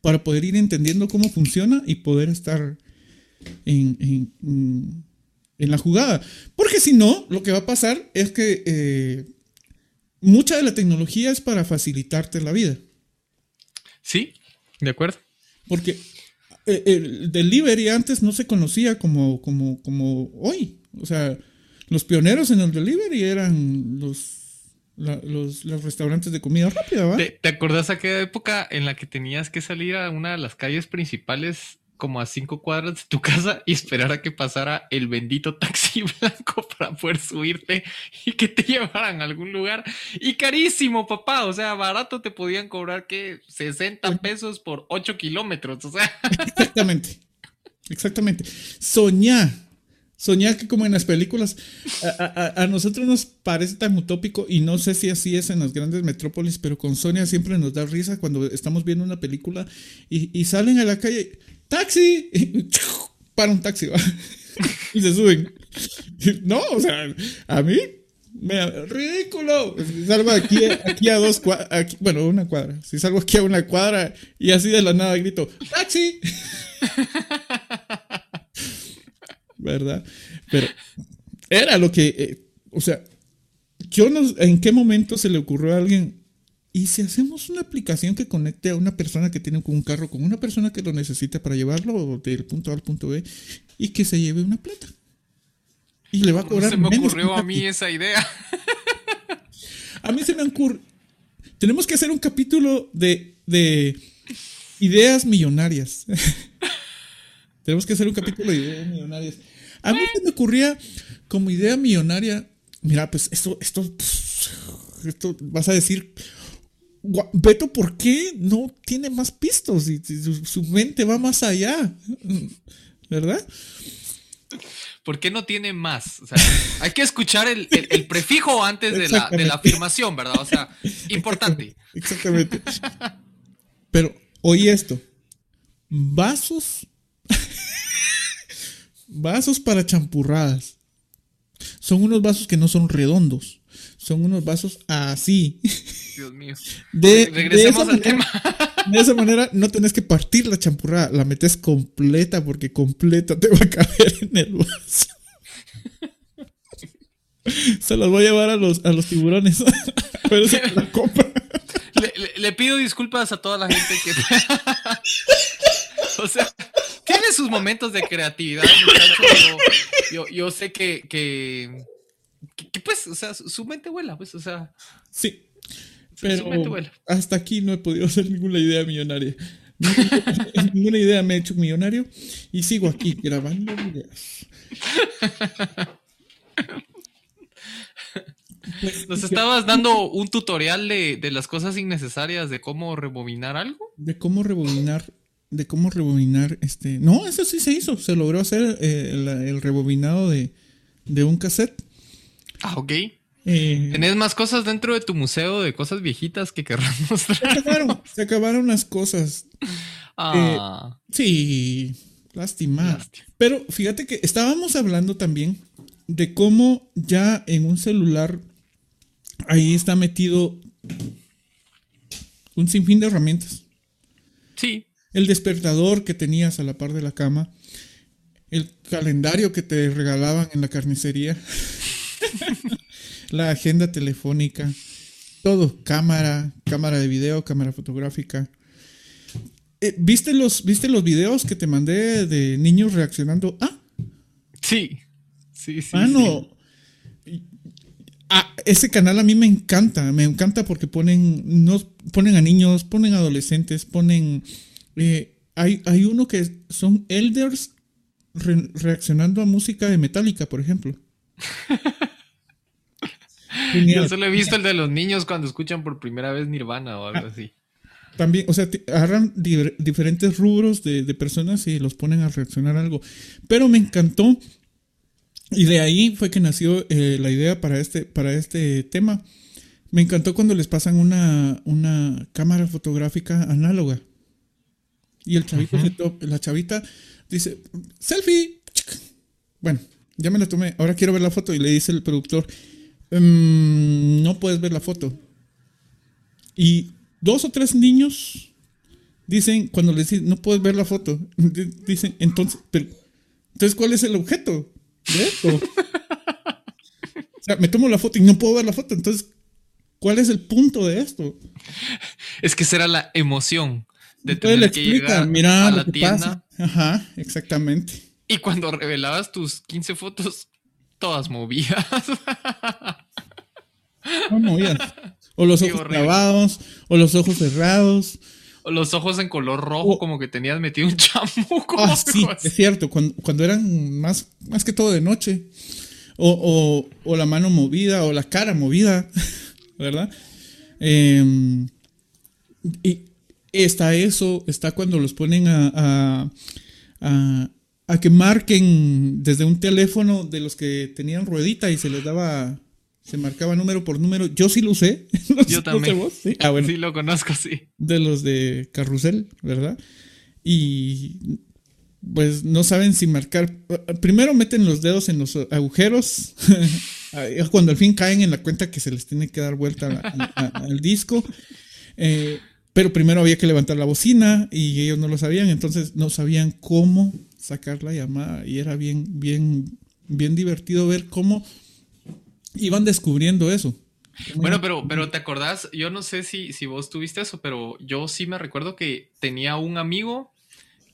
para poder ir entendiendo cómo funciona y poder estar en, en- en- en la jugada. Porque si no, lo que va a pasar es que eh, mucha de la tecnología es para facilitarte la vida. Sí, de acuerdo. Porque eh, el delivery antes no se conocía como, como, como hoy. O sea, los pioneros en el delivery eran los, la- los, los restaurantes de comida rápida, ¿va? ¿Te, te acordás aquella época en la que tenías que salir a una de las calles principales como a cinco cuadras de tu casa y esperar a que pasara el bendito taxi <laughs> blanco para poder subirte y que te llevaran a algún lugar? Y carísimo, papá. O sea, barato te podían cobrar que 60 pesos por 8 kilómetros. O sea, Exactamente. Exactamente. Soñar. Soñar que como en las películas, a, a- a nosotros nos parece tan utópico y no sé si así es en las grandes metrópolis, pero con Sonia siempre nos da risa cuando estamos viendo una película y, y salen a la calle, ¡taxi! Y, <laughs> para un taxi, ¿va? <laughs> y se suben. No, o sea, a mí, me ridículo. Salgo aquí, aquí a dos cuadras, bueno, una cuadra. Si salgo aquí a una cuadra y así de la nada grito, ¡taxi! <laughs> ¿Verdad? Pero era lo que, eh, o sea, yo no, ¿en qué momento se le ocurrió a alguien? ¿Y si hacemos una aplicación que conecte a una persona que tiene un carro con una persona que lo necesita para llevarlo del punto A al punto B y que se lleve una plata? Y le va a no cobrar se me menos ocurrió a mí esa idea. <laughs> A mí se me ocurre. Tenemos que hacer un capítulo de, de ideas millonarias. <laughs> Tenemos que hacer un capítulo de ideas millonarias. A mí se me ocurría como idea millonaria. Mira, pues esto, esto, esto vas a decir. "Gua- Beto, ¿por qué no tiene más pistos? Y, su, mente va más allá. ¿Verdad? ¿Por qué no tiene más? O sea, hay que escuchar el, el- el prefijo antes de la, de Exactamente. la afirmación, ¿verdad? O sea, importante. Exactamente. Pero oí esto. Vasos. Vasos para champurradas. Son unos vasos que no son redondos. Son unos vasos así. Dios mío. De, Regresemos de al esa manera- De esa manera no tenés que partir la champurrada. La metes completa porque completa te va a caber en el vaso. Se los voy a llevar a los, a los tiburones. A ver si la. Le, le- le pido disculpas a toda la gente que. O sea, tiene sus momentos de creatividad. Yo, yo, yo sé que, que, pues, o sea, su mente vuela, pues, o sea. Sí. su mente Pero vuela. hasta aquí no he podido hacer ninguna idea millonaria. <laughs> Ninguna idea me he hecho millonario y sigo aquí grabando videos. Nos estabas dando un tutorial de, de las cosas innecesarias de cómo rebobinar algo. de cómo rebobinar, de cómo rebobinar este. No, eso sí se hizo. Se logró hacer eh, el, el rebobinado de, de un cassette. Ah, ok. Eh, ¿Tenés más cosas dentro de tu museo de cosas viejitas que querrás <laughs> se mostrar? acabaron, se acabaron las cosas. Ah, Sí, lástima. Lástima. Pero fíjate que estábamos hablando también de cómo ya en un celular ahí está metido un sinfín de herramientas. sí. El despertador que tenías a la par de la cama, el calendario que te regalaban en la carnicería, <laughs> la agenda telefónica, todo, cámara, cámara de video, cámara fotográfica. Eh, ¿viste, los, ¿Viste los videos que te mandé de niños reaccionando? Ah, Sí. Sí, sí. Mano, ah, ese canal a mí me encanta, me encanta porque ponen, no, ponen a niños, ponen adolescentes, ponen... eh, hay, hay uno que son elders re- reaccionando a música de Metallica, por ejemplo. <laughs> Yo solo he visto el de los niños cuando escuchan por primera vez Nirvana o algo así. También, o sea, agarran di- diferentes rubros de, de personas y los ponen a reaccionar a algo. Pero me encantó. Y de ahí fue que nació eh, la idea para este, para este tema. Me encantó cuando les pasan una, una cámara fotográfica análoga. Y el chavito, se la chavita dice, selfie. Bueno, ya me la tomé. Ahora quiero ver la foto. Y le dice el productor, "Mm, no puedes ver la foto. Y dos o tres niños dicen, cuando les dicen, no puedes ver la foto, <laughs> di- dicen, entonces, pero, entonces, ¿cuál es el objeto de esto? o sea, me tomo la foto y no puedo ver la foto, entonces, ¿cuál es el punto de esto? Es que será la emoción de Entonces le tener que explica, llegar mira a lo la que tienda pasa. Ajá, exactamente. y cuando revelabas tus 15 fotos, todas movidas. No movías. O los Qué ojos horrible. clavados, o los ojos cerrados. O los ojos en color rojo, como que tenías metido un chamuco. Ah, <laughs> sí, así. es cierto, cuando, cuando eran más, más que todo de noche. O, o- o la mano movida, o la cara movida, <laughs> ¿verdad? Eh, y está eso, está cuando los ponen a, a, a- a que marquen desde un teléfono de los que tenían ruedita y se les daba, se marcaba número por número. Yo sí lo usé. <laughs> No Yo también. vos, ¿sí? Ah, bueno Sí, lo conozco, sí. de los de carrusel, ¿verdad? Y pues no saben si marcar. Primero meten los dedos en los agujeros. <laughs> cuando al fin caen en la cuenta que se les tiene que dar vuelta a- a- al disco. Eh, pero primero había que levantar la bocina y ellos no lo sabían, entonces no sabían cómo sacar la llamada y era bien, bien, bien divertido ver cómo iban descubriendo eso. Bueno, pero, pero te acordás, yo no sé si, si vos tuviste eso, pero yo sí me recuerdo que tenía un amigo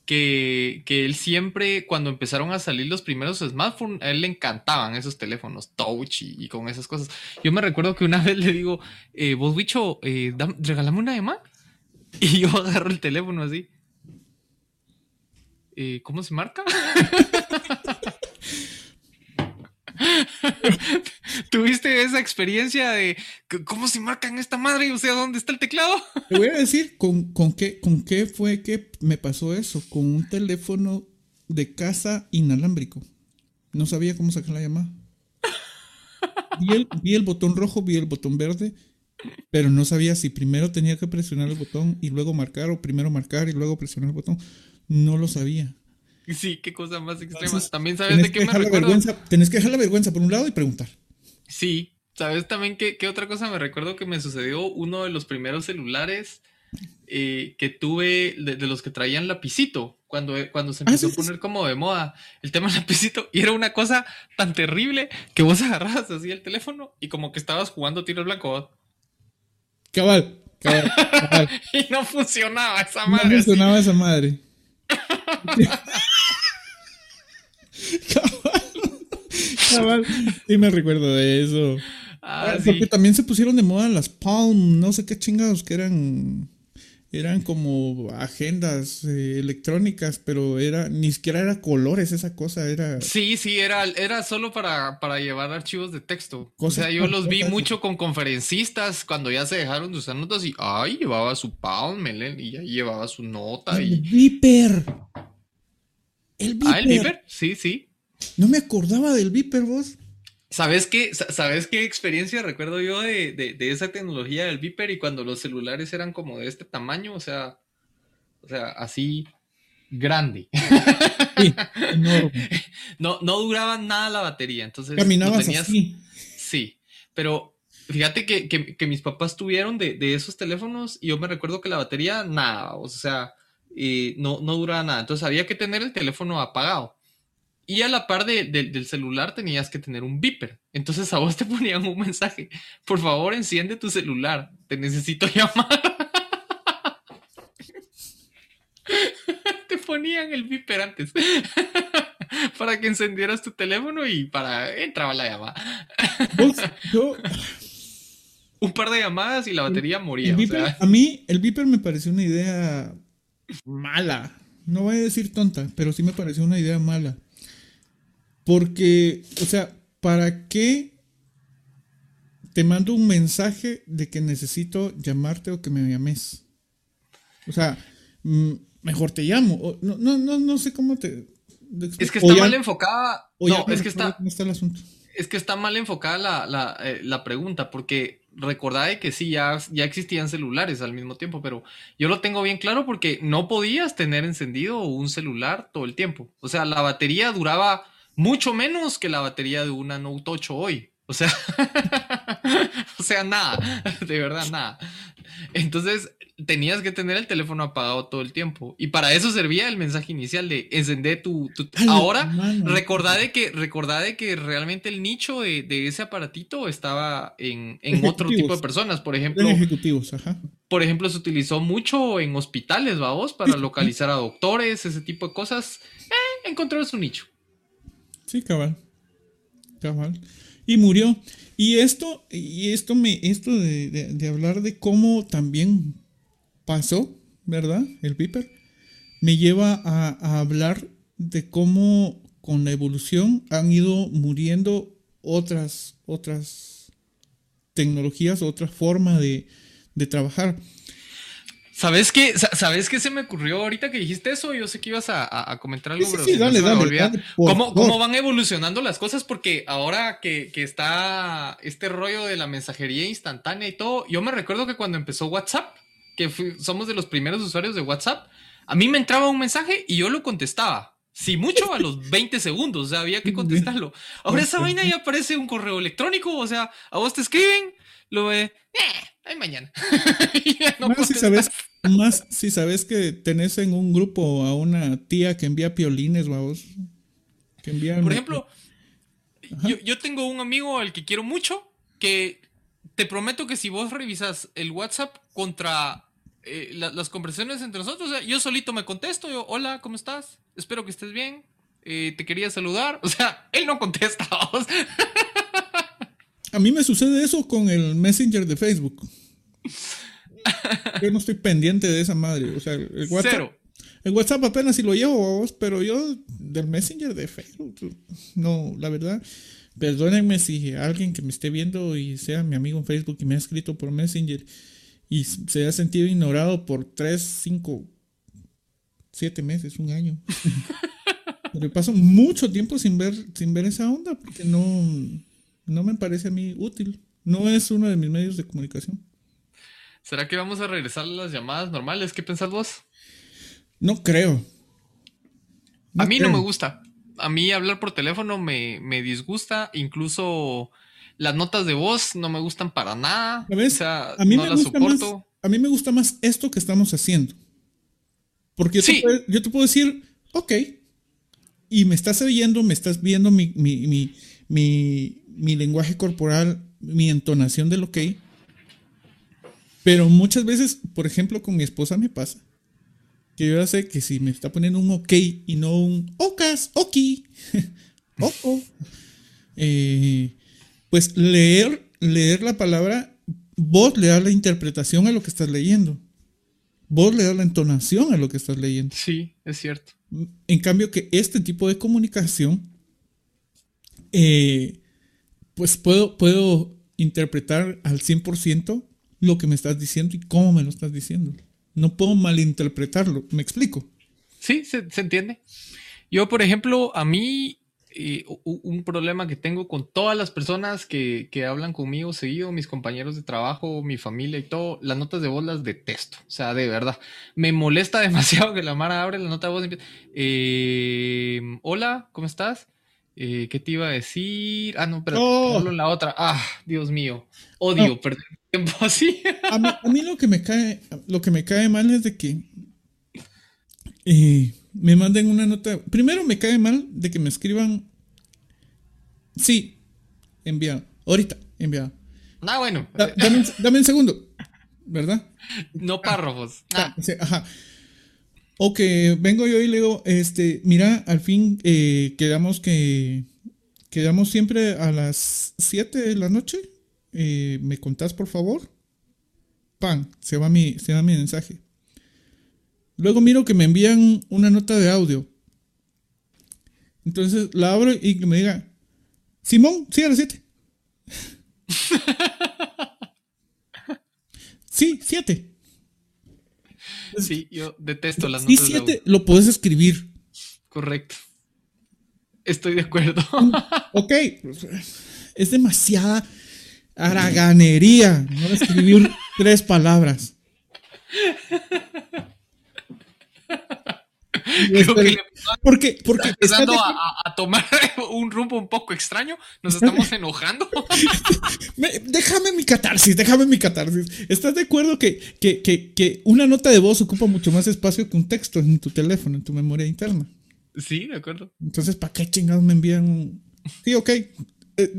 que, que él siempre, cuando empezaron a salir los primeros smartphones, a él le encantaban esos teléfonos touch y, y con esas cosas. Yo me recuerdo que una <laughs> vez le digo, eh, vos, bicho, eh, regálame una llamada. Y yo agarro el teléfono así. Eh, ¿Cómo se marca? <laughs> ¿Tuviste esa experiencia de cómo se marcan esta madre? O sea, ¿dónde está el teclado? Te voy a decir con, con qué, con qué fue que me pasó eso. Con un teléfono de casa inalámbrico. No sabía cómo sacar la llamada. Vi el botón rojo, vi el botón verde, pero no sabía si primero tenía que presionar el botón y luego marcar, o primero marcar y luego presionar el botón. No lo sabía. Sí, qué cosa más extrema. Entonces, También sabes de qué me recuerdo. vergüenza, tenés que dejar la vergüenza por un lado y preguntar. Sí, ¿sabes también qué, qué otra cosa me recuerdo que me sucedió? Uno de los primeros celulares eh, que tuve, de, de los que traían lapicito, cuando, cuando se Ah, empezó sí, a poner como de moda el tema del <laughs> lapicito, y era una cosa tan terrible que vos <laughs> agarrabas así el teléfono y como que estabas jugando tiro al blanco. Cabal, cabal, cabal. <laughs> y no funcionaba esa No madre. así. funcionaba esa madre. <laughs> cabal, cabal. Sí me recuerdo de eso. Ah, Porque sí. también se pusieron de moda las Palm, no sé qué chingados que eran eran como agendas eh, electrónicas, pero era ni siquiera era colores esa cosa, era Sí, sí, era, era solo para, para llevar archivos de texto. Cosas o sea, yo los vi mucho con conferencistas cuando ya se dejaron de usar notas y, ay, llevaba su palm, Ellen, y ahí llevaba su nota el y... Viper. El Viper. Ah, el Viper, sí, sí. No me acordaba del Viper, vos. ¿Sabes qué, sa- ¿Sabes qué experiencia recuerdo yo de, de, de esa tecnología del Viper y cuando los celulares eran como de este tamaño? O sea, o sea, así grande. Sí. <laughs> No, no duraba nada la batería, entonces... Caminabas tenías- así. Sí, pero fíjate que, que- que mis papás tuvieron de, de esos teléfonos y yo me recuerdo que la batería, nada, o sea, eh, no, no duraba nada. Entonces había que tener el teléfono apagado. Y a la par de- de- del celular tenías que tener un beeper. Entonces a vos te <laughs> ponían un mensaje. Por favor, enciende tu celular. Te necesito <laughs> llamar. <laughs> te ponían el beeper antes. para que encendieras tu teléfono y para entraba la llamada. Vos, yo, un par de llamadas y la batería moría. o sea, a mí el Viper me pareció una idea mala. No voy a decir tonta, pero sí me pareció una idea mala. Porque, o sea, ¿para qué te mando un mensaje de que necesito llamarte o que me llames? O sea, mm, mejor te llamo. O- no, no, no, no sé cómo te. es que está ya- mal enfocada. No, es que está, está el asunto. es que está mal enfocada la, la, eh, la pregunta, porque recordad que sí, ya, ya existían celulares al mismo tiempo, pero yo lo tengo bien claro porque no podías tener encendido un celular todo el tiempo. O sea, la batería duraba mucho menos que la batería de una Note 8 hoy. O sea, <laughs> o sea, nada, de verdad, nada. Entonces, tenías que tener el teléfono apagado todo el tiempo. Y para eso servía el mensaje inicial de encender tu... Ahora, recordad de que, recordad de que realmente el nicho de, de ese aparatito estaba en, en otro tipo de personas. Por ejemplo, Eran ejecutivos, ajá. por ejemplo, se utilizó mucho en hospitales, vamos, para localizar a doctores, ese tipo de cosas. Eh, encontró su nicho. Sí, cabal. Cabal. Y murió. Y esto, y esto me, esto de, hablar de cómo también pasó, ¿verdad? El Viper, me lleva a, a hablar de cómo con la evolución han ido muriendo otras, otras tecnologías, otra forma de, de trabajar. ¿Sabes qué? Sa- ¿Sabes qué se me ocurrió ahorita que dijiste eso? Yo sé que ibas a, a- a comentar algo, Sí, sí, pero sí, dale, dale, dale, por ¿Cómo, cómo van evolucionando las cosas? Porque ahora que, que está este rollo de la mensajería instantánea y todo, yo me recuerdo que cuando empezó WhatsApp, que fui- somos de los primeros usuarios de WhatsApp, a mí me entraba un mensaje y yo lo contestaba. Si mucho a los 20 segundos, o sea, había que <laughs> contestarlo. Ahora esa vaina ya parece un correo electrónico, o sea, a vos te escriben, lo ve, eh, ay, mañana. <laughs> No más, si sabes, más si sabes que tenés en un grupo a una tía que envía piolines, vamos. Que envía Por ejemplo, yo, yo tengo un amigo al que quiero mucho que te prometo que si vos revisas el WhatsApp contra eh, la- las conversaciones entre nosotros, o sea, yo solito me contesto, yo, hola, ¿cómo estás? Espero que estés bien. eh, te quería saludar. <laughs> O sea, él no contesta. <laughs> A mí me sucede eso con el Messenger de Facebook. Yo no estoy pendiente de esa madre. O sea, el WhatsApp, Cero. el WhatsApp apenas si lo llevo, vos, pero yo del Messenger de Facebook, no, la verdad. Perdónenme si alguien que me esté viendo y sea mi amigo en Facebook y me ha escrito por Messenger y se ha sentido ignorado por 3, 5, 7 meses, un año. <laughs> Pero paso mucho tiempo sin ver, sin ver esa onda porque no, no me parece a mí útil. No es uno de mis medios de comunicación. ¿Será que vamos a regresar a las llamadas normales? ¿Qué pensás vos? No creo. a mí no me gusta. A mí hablar por teléfono me, me disgusta. Incluso las notas de voz no me gustan para nada. ¿Sabes? O sea, a mí no me las gusta más, soporto. a mí me gusta más esto que estamos haciendo. Porque yo, Sí. te, puedo, yo te puedo decir, ok, y me estás oyendo, me estás viendo mi, mi, mi, mi, mi lenguaje corporal, mi entonación del ok. Pero muchas veces, por ejemplo, con mi esposa me pasa que yo ya sé que si me está poniendo un ok y no un ocas, oki, <laughs> oco, eh, pues leer, leer la palabra, vos le das la interpretación a lo que estás leyendo. vos le das la entonación a lo que estás leyendo. Sí, es cierto. En cambio que este tipo de comunicación, eh, pues puedo, puedo interpretar al 100% lo que me estás diciendo y cómo me lo estás diciendo. No puedo malinterpretarlo, ¿me explico? Sí, se, entiende. Yo, por ejemplo, a mí eh, un problema que tengo con todas las personas que, que hablan conmigo seguido, mis compañeros de trabajo, mi familia y todo, las notas de voz las detesto. O sea, de verdad. Me molesta <laughs> demasiado que la Mara abre la nota de voz y empieza, eh, hola, ¿cómo estás? Eh, ¿Qué te iba a decir? Ah, no, pero Oh. la otra. Ah, Dios mío. Odio No. perder tiempo <laughs> así. A mí, a mí lo que me cae, lo que me cae mal es de que eh, me manden una nota. Primero me cae mal de que me escriban. Sí, enviado. Ahorita, enviado. Ah, bueno. Da- dame, un, dame un segundo, ¿verdad? <laughs> No párrafos. Ah, ajá. O que vengo yo y le digo, este, mira, al fin eh, quedamos que quedamos siempre a las 7 de la noche. Eh, ¿Me contás, por favor? Pan, se va mi, se va mi mensaje. Luego miro que me envían una nota de audio. Entonces la abro y que me diga, Simón, sí, a las 7. <laughs> sí, 7. Sí, yo detesto las notas de audio. 7 lo puedes escribir. Correcto. Estoy de acuerdo. Ok, es demasiada haraganería no escribir tres palabras. Y Creo que le porque, porque empezando a, a- a tomar <laughs> un rumbo un poco extraño. Nos estamos enojando. <laughs> déjame mi catarsis, déjame mi catarsis. ¿Estás de acuerdo que, que, que, que una nota de voz ocupa mucho más espacio que un texto en tu teléfono, en tu memoria interna? Sí, de acuerdo. Entonces, ¿para qué chingados me envían? un- Sí, ok. Eh,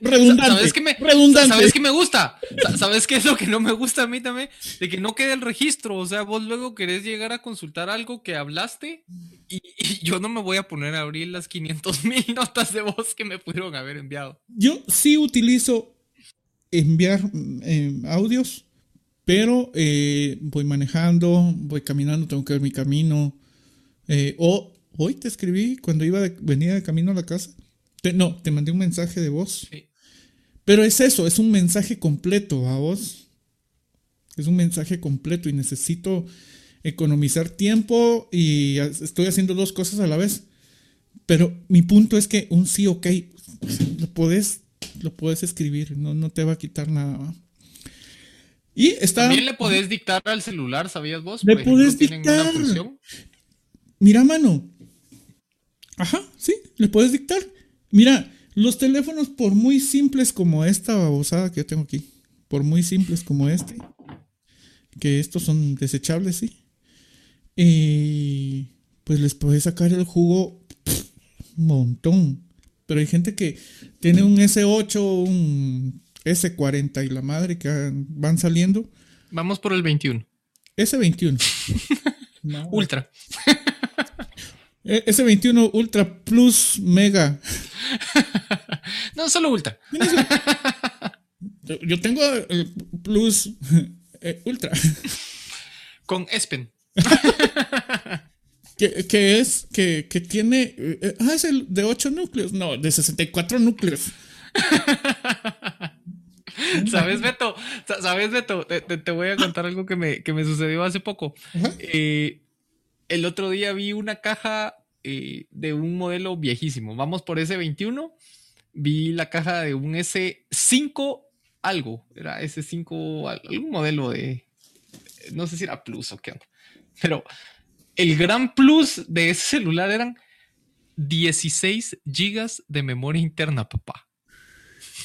redundante. ¿Sabes qué me, redundante. ¿Sabes qué me gusta? Sa- ¿Sabes qué es lo que no me gusta a mí también? De que no quede el registro. O sea, vos luego querés llegar a consultar algo que hablaste y, y yo no me voy a poner a abrir las 500 mil notas de voz que me pudieron haber enviado. Yo sí utilizo enviar eh, audios, pero eh, voy manejando, voy caminando, tengo que ver mi camino. Eh, o hoy te escribí cuando iba de- venía de camino a la casa. Te- no, te mandé un mensaje de voz. Sí. Pero es eso, es un mensaje completo a vos. Es un mensaje completo y necesito economizar tiempo y estoy haciendo dos cosas a la vez. Pero mi punto es que un sí, ok, lo puedes, lo puedes escribir, no, no te va a quitar nada. ¿va? Y está, También le podés dictar al celular, ¿sabías vos? Le podés dictar. mira mano. Ajá, sí, le puedes dictar. Mira, los teléfonos por muy simples como esta babosada que yo tengo aquí, por muy simples como este, que estos son desechables, sí. Y pues les puedes sacar el jugo pff, un montón. Pero hay gente que tiene un S8, un S40 y la madre que van saliendo. Vamos por el 21. S21. <laughs> No. Ultra. Eh, S21 Ultra Plus Mega. <laughs> No, solo Ultra. Yo, tengo el Plus eh, Ultra. <laughs> Con S Pen. <laughs> Que, que es, que, que tiene. eh, ah, es el de 8 núcleos. No, de 64 núcleos. ¿Sabes, Beto? Sa- ¿Sabes, Beto? Te, te- te voy a contar algo que me, que me sucedió hace poco. Eh, el otro día vi una caja eh, de un modelo viejísimo. Vamos por S21. Vi la caja de un S5 algo. Era S5, al- algún modelo de... No sé si era Plus o qué onda. Pero el gran plus de ese celular eran 16 gigas de memoria interna, papá.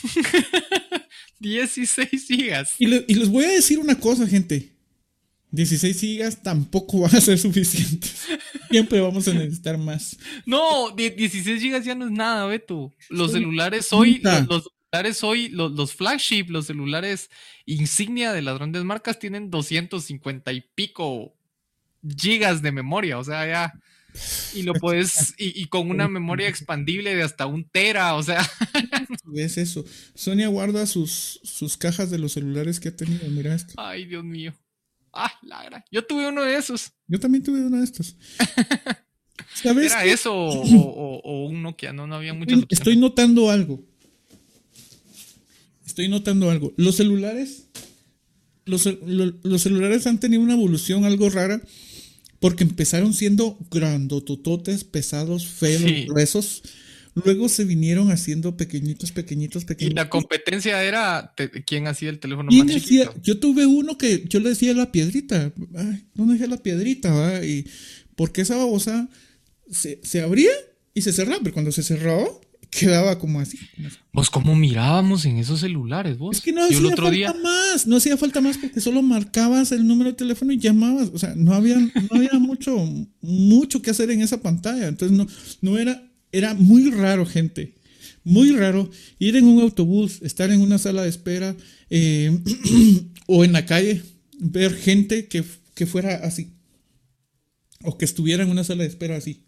<laughs> 16 gigas. Y les voy a decir una cosa, gente. 16 gigas tampoco van a ser suficientes. Siempre vamos a necesitar más. No, die- 16 gigas ya no es nada, Beto. Los celulares hoy, los, los celulares hoy, los, los flagship, los celulares insignia de las grandes marcas tienen 250 y pico gigas de memoria, o sea, ya. Y lo puedes, y, y con una <laughs> memoria expandible de hasta un tera, o sea, <laughs> ¿Ves eso? Sonia guarda sus, sus cajas de los celulares que ha tenido. Mira esto. ay, Dios mío. Ah, la gran- Yo tuve uno de esos. Yo también tuve uno de estos. <laughs> ¿Sabes? ¿Era qué? eso <clears throat> o, o- o un Nokia? No, no había muchas Estoy, opciones. estoy notando algo. Estoy notando algo. Los celulares. Los, cel- lo- los celulares han tenido una evolución algo rara. Porque empezaron siendo grandotototes, pesados, feos, Sí. gruesos. Luego se vinieron haciendo pequeñitos, pequeñitos, Y pequeñitos. la competencia era te- quién hacía el teléfono ¿Quién más hacía? chiquito. Yo tuve uno que yo le decía la piedrita. Ay, ¿dónde dejé la piedrita? va? Y porque esa babosa se, se abría y se cerraba, pero cuando se cerraba, quedaba como así. Vos, ¿cómo mirábamos en esos celulares, vos? Es que no Yo hacía falta día. más, no hacía falta más porque solo marcabas el número de teléfono y llamabas. O sea, no había, no había <laughs> mucho, mucho que hacer en esa pantalla. Entonces no, no era, era muy raro, gente. Muy raro ir en un autobús, estar en una sala de espera eh, <clears throat> o en la calle, ver gente que, que fuera así. O que estuviera en una sala de espera así.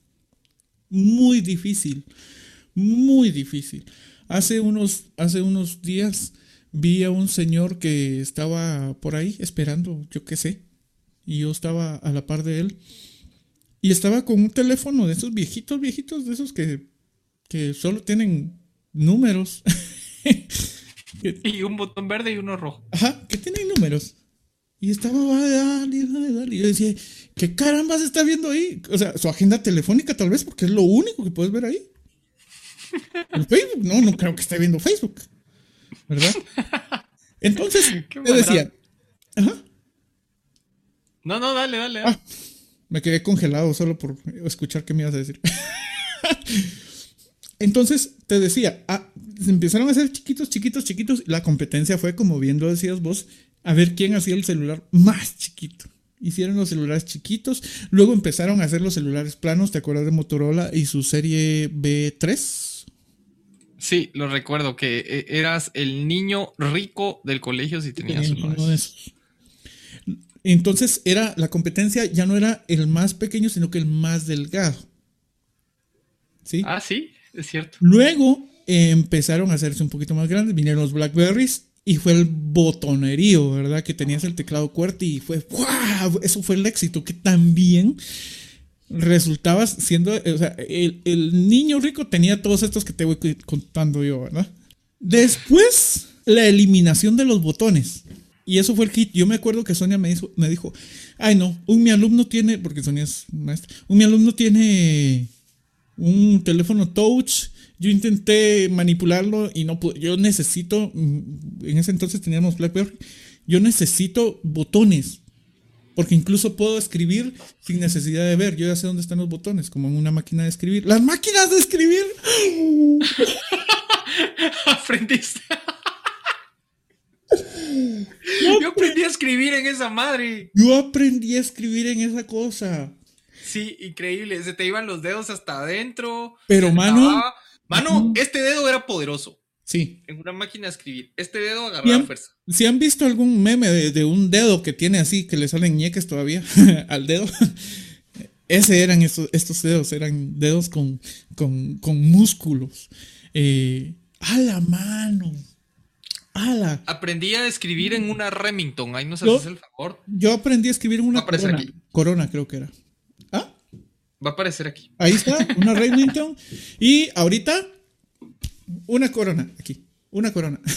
Muy difícil. Muy difícil. Hace unos, hace unos días vi a un señor que estaba por ahí esperando, yo qué sé. Y yo estaba a la par de él. Y estaba con un teléfono de esos viejitos, viejitos, de esos que, que solo tienen números. <laughs> Y un botón verde y uno rojo. Ajá, que tienen números. Y estaba, dale, dale, dale. Y yo decía, ¿qué caramba se está viendo ahí? O sea, su agenda telefónica tal vez, porque es lo único que puedes ver ahí. El Facebook, no, no creo que esté viendo Facebook. ¿Verdad? Entonces, <laughs> te decía, ajá, No, no, dale, dale. dale. Ah. Me quedé congelado solo por escuchar qué me ibas a decir. <laughs> Entonces, te decía, ah, se empezaron a hacer chiquitos, chiquitos, chiquitos. La competencia fue, como bien lo decías vos, a ver quién hacía el celular más chiquito. Hicieron los celulares chiquitos, luego empezaron a hacer los celulares planos, ¿te acuerdas de Motorola y su serie B3? Sí, lo recuerdo que eh, eras el niño rico del colegio si tenías uno de esos. Entonces, era, la competencia ya no era el más pequeño, sino que el más delgado. ¿Sí? Ah, sí, es cierto. Luego eh, empezaron a hacerse un poquito más grandes, vinieron los Blackberries y fue el botonerío, ¿verdad? Que tenías el teclado QWERTY y fue, ¡wow! Eso fue el éxito, que también resultabas siendo, o sea, el, el niño rico tenía todos estos que te voy contando yo, ¿verdad? Después, la eliminación de los botones. Y eso fue el hit. Yo me acuerdo que Sonia me dijo, me dijo ay no, un mi alumno tiene, porque Sonia es maestra, un mi alumno tiene un teléfono touch. Yo intenté manipularlo y no pude. Yo necesito, mm, en ese entonces teníamos BlackBerry, yo necesito botones. Porque incluso puedo escribir sin necesidad de ver. Yo ya sé dónde están los botones, como en una máquina de escribir. ¡Las máquinas de escribir! <laughs> Aprendiste. Yo aprendí a escribir en esa madre. Yo aprendí a escribir en esa cosa. Sí, increíble. Se te iban los dedos hasta adentro. Pero, mano-. Mano, este dedo era poderoso. Sí. En una máquina de escribir. Este dedo agarraba fuerza. Si han visto algún meme de, de un dedo que tiene así, que le salen ñeques todavía <laughs> al dedo, <laughs> ese eran estos, estos dedos, eran dedos con, con, con músculos. Eh, a la mano. Aprendí a escribir en una Remington. Ahí nos haces el favor. Yo aprendí a escribir en una corona. aquí. Corona, creo que era. Ah, Va a aparecer aquí. ahí está, una Remington. Y ahorita, una corona. Aquí, una corona. <laughs>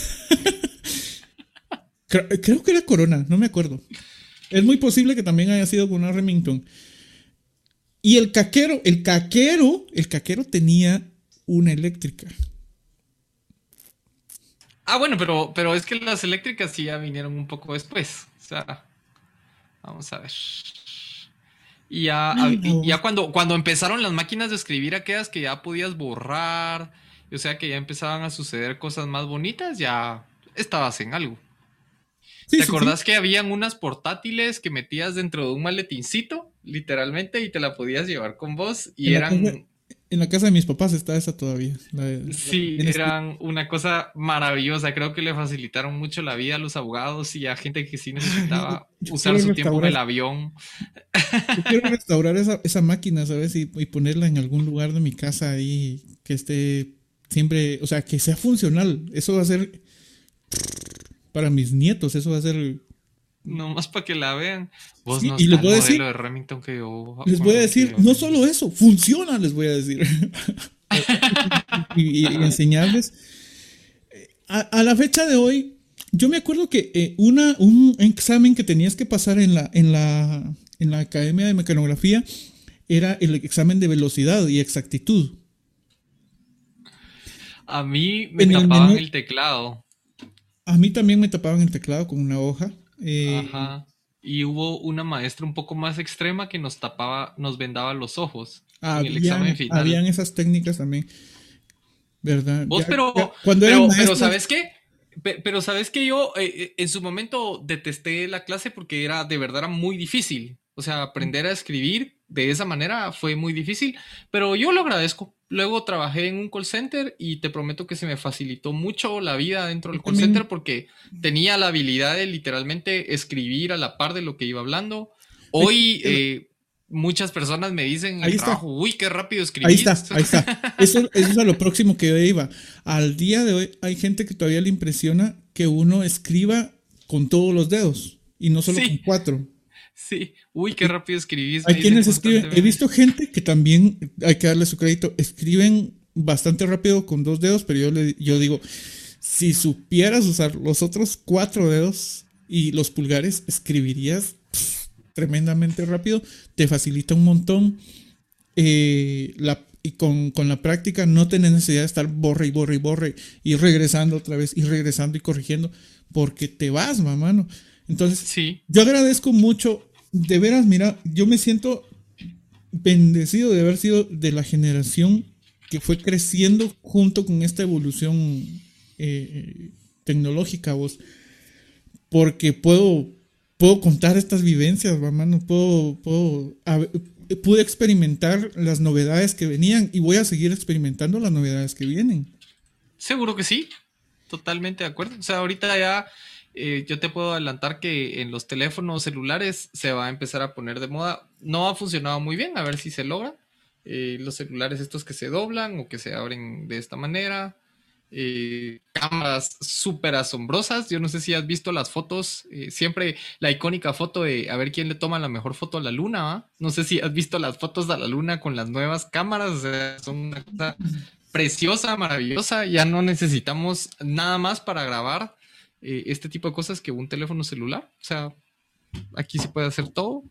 creo, creo que era corona, no me acuerdo. Es muy posible que también haya sido con una Remington. Y el caquero, el caquero, el caquero tenía una eléctrica. Ah, bueno, pero, pero es que las eléctricas sí ya vinieron un poco después. O sea, vamos a ver. Y ya, y ya cuando, cuando empezaron las máquinas de escribir aquellas que ya podías borrar, o sea que ya empezaban a suceder cosas más bonitas, ya estabas en algo. Sí, ¿Te sí, sí. acordás que habían unas portátiles que metías dentro de un maletincito, literalmente, y te la podías llevar con vos? Y eran, En la casa de mis papás está esa todavía. la de- la Sí, tiene eran una cosa maravillosa. Creo que le facilitaron mucho la vida a los abogados y a gente que sí necesitaba <laughs> yo usar su tiempo en el avión. Yo quiero restaurar esa, esa máquina, ¿sabes? Y, y ponerla en algún lugar de mi casa ahí que esté siempre, o sea, que sea funcional. Eso va a ser para mis nietos, eso va a ser Nomás para que la vean. Vos Sí, no y les voy a decir- de Remington que yo. Les voy a decir, no solo eso, funciona, les voy a decir. y, <laughs> y- y enseñarles. Eh, A, a la fecha de hoy, yo me acuerdo que eh, una, un examen que tenías que pasar en la, en, la, en la Academia de Mecanografía era el examen de velocidad y exactitud. A mí me En el tapaban menú- el teclado. A mí también me tapaban el teclado con una hoja. Eh, Ajá. Y hubo una maestra un poco más extrema que nos tapaba, nos vendaba los ojos en el examen habían, final. habían esas técnicas también. ¿Verdad? Vos, Ya- pero, ya cuando pero, eran pero maestros- ¿sabes qué? Pe- Pero ¿sabes qué? Yo eh, eh, en su momento detesté la clase porque era de verdad era muy difícil. O sea, aprender a escribir de esa manera fue muy difícil, pero yo lo agradezco. Luego trabajé en un call center y te prometo que se me facilitó mucho la vida dentro del call center porque tenía la habilidad de literalmente escribir a la par de lo que iba hablando. Hoy eh, muchas personas me dicen en Ahí está. trabajo, uy, qué rápido escribís. Ahí está, ahí está. <laughs> Eso, eso es a lo próximo que yo iba. Al día de hoy hay gente que todavía le impresiona que uno escriba con todos los dedos y no solo Sí. con cuatro. Sí, uy, qué rápido escribís. Hay quienes escriben, he visto gente que también, hay que darle su crédito, escriben bastante rápido con dos dedos, pero yo, le, yo digo, si supieras usar los otros cuatro dedos y los pulgares, escribirías pff, tremendamente rápido, te facilita un montón. eh, la, y con, con la práctica no tenés necesidad de estar borre y borre y borre y regresando otra vez y regresando y corrigiendo, porque te vas, mamá, ¿no? Entonces, Sí, yo agradezco mucho, de veras, mira, yo me siento bendecido de haber sido de la generación que fue creciendo junto con esta evolución eh, tecnológica, vos, porque puedo, puedo contar estas vivencias, mano, puedo, puedo, a pude experimentar las novedades que venían y voy a seguir experimentando las novedades que vienen. seguro que sí. Totalmente de acuerdo. O sea, ahorita ya eh, yo te puedo adelantar que en los teléfonos celulares se va a empezar a poner de moda. No ha funcionado muy bien, a ver si se logra. Eh, los celulares estos que se doblan o que se abren de esta manera. Eh, cámaras súper asombrosas. Yo no sé si has visto las fotos. eh, siempre la icónica foto de a ver quién le toma la mejor foto a la luna. No sé si has visto las fotos de la luna con las nuevas cámaras. O sea, son una cosa preciosa, maravillosa. Ya no necesitamos nada más para grabar eh, este tipo de cosas que un teléfono celular. O sea, aquí se puede hacer todo.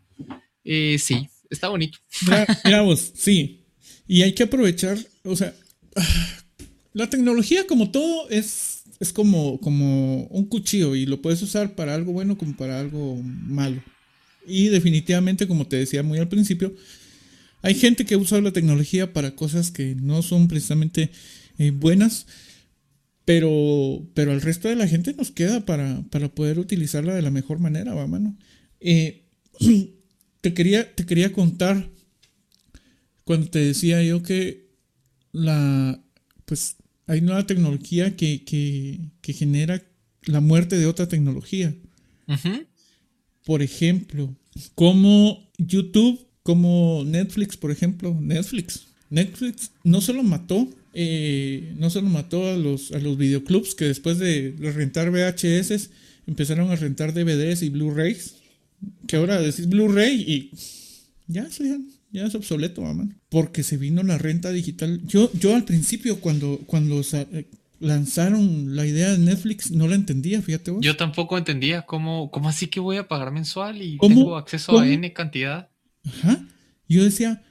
Eh, sí, está bonito. Mira, <laughs> mira vos, sí. Y hay que aprovechar, o sea, <sighs> la tecnología como todo es, es como, como un cuchillo y lo puedes usar para algo bueno como para algo malo. Y definitivamente, como te decía muy al principio, hay gente que usa la tecnología para cosas que no son precisamente eh, buenas, pero, pero al resto de la gente nos queda para, para poder utilizarla de la mejor manera, va, mano. Eh, <clears throat> te, quería, te quería contar cuando te decía yo que la pues hay nueva tecnología que, que, que genera la muerte de otra tecnología. Por ejemplo, como YouTube, como Netflix, por ejemplo, Netflix. Netflix no solo mató, eh, no solo mató a los, a los videoclubs que después de rentar VHS empezaron a rentar DVDs y Blu-rays. Que ahora decís Blu-ray y ya, eso ya, ya es obsoleto, mamá. Porque se vino la renta digital. Yo, yo al principio, cuando, cuando eh, lanzaron la idea de Netflix, no la entendía, fíjate vos. Yo tampoco entendía cómo, cómo así que voy a pagar mensual y ¿Cómo? tengo acceso ¿Cómo? a N cantidad. Ajá. Yo decía,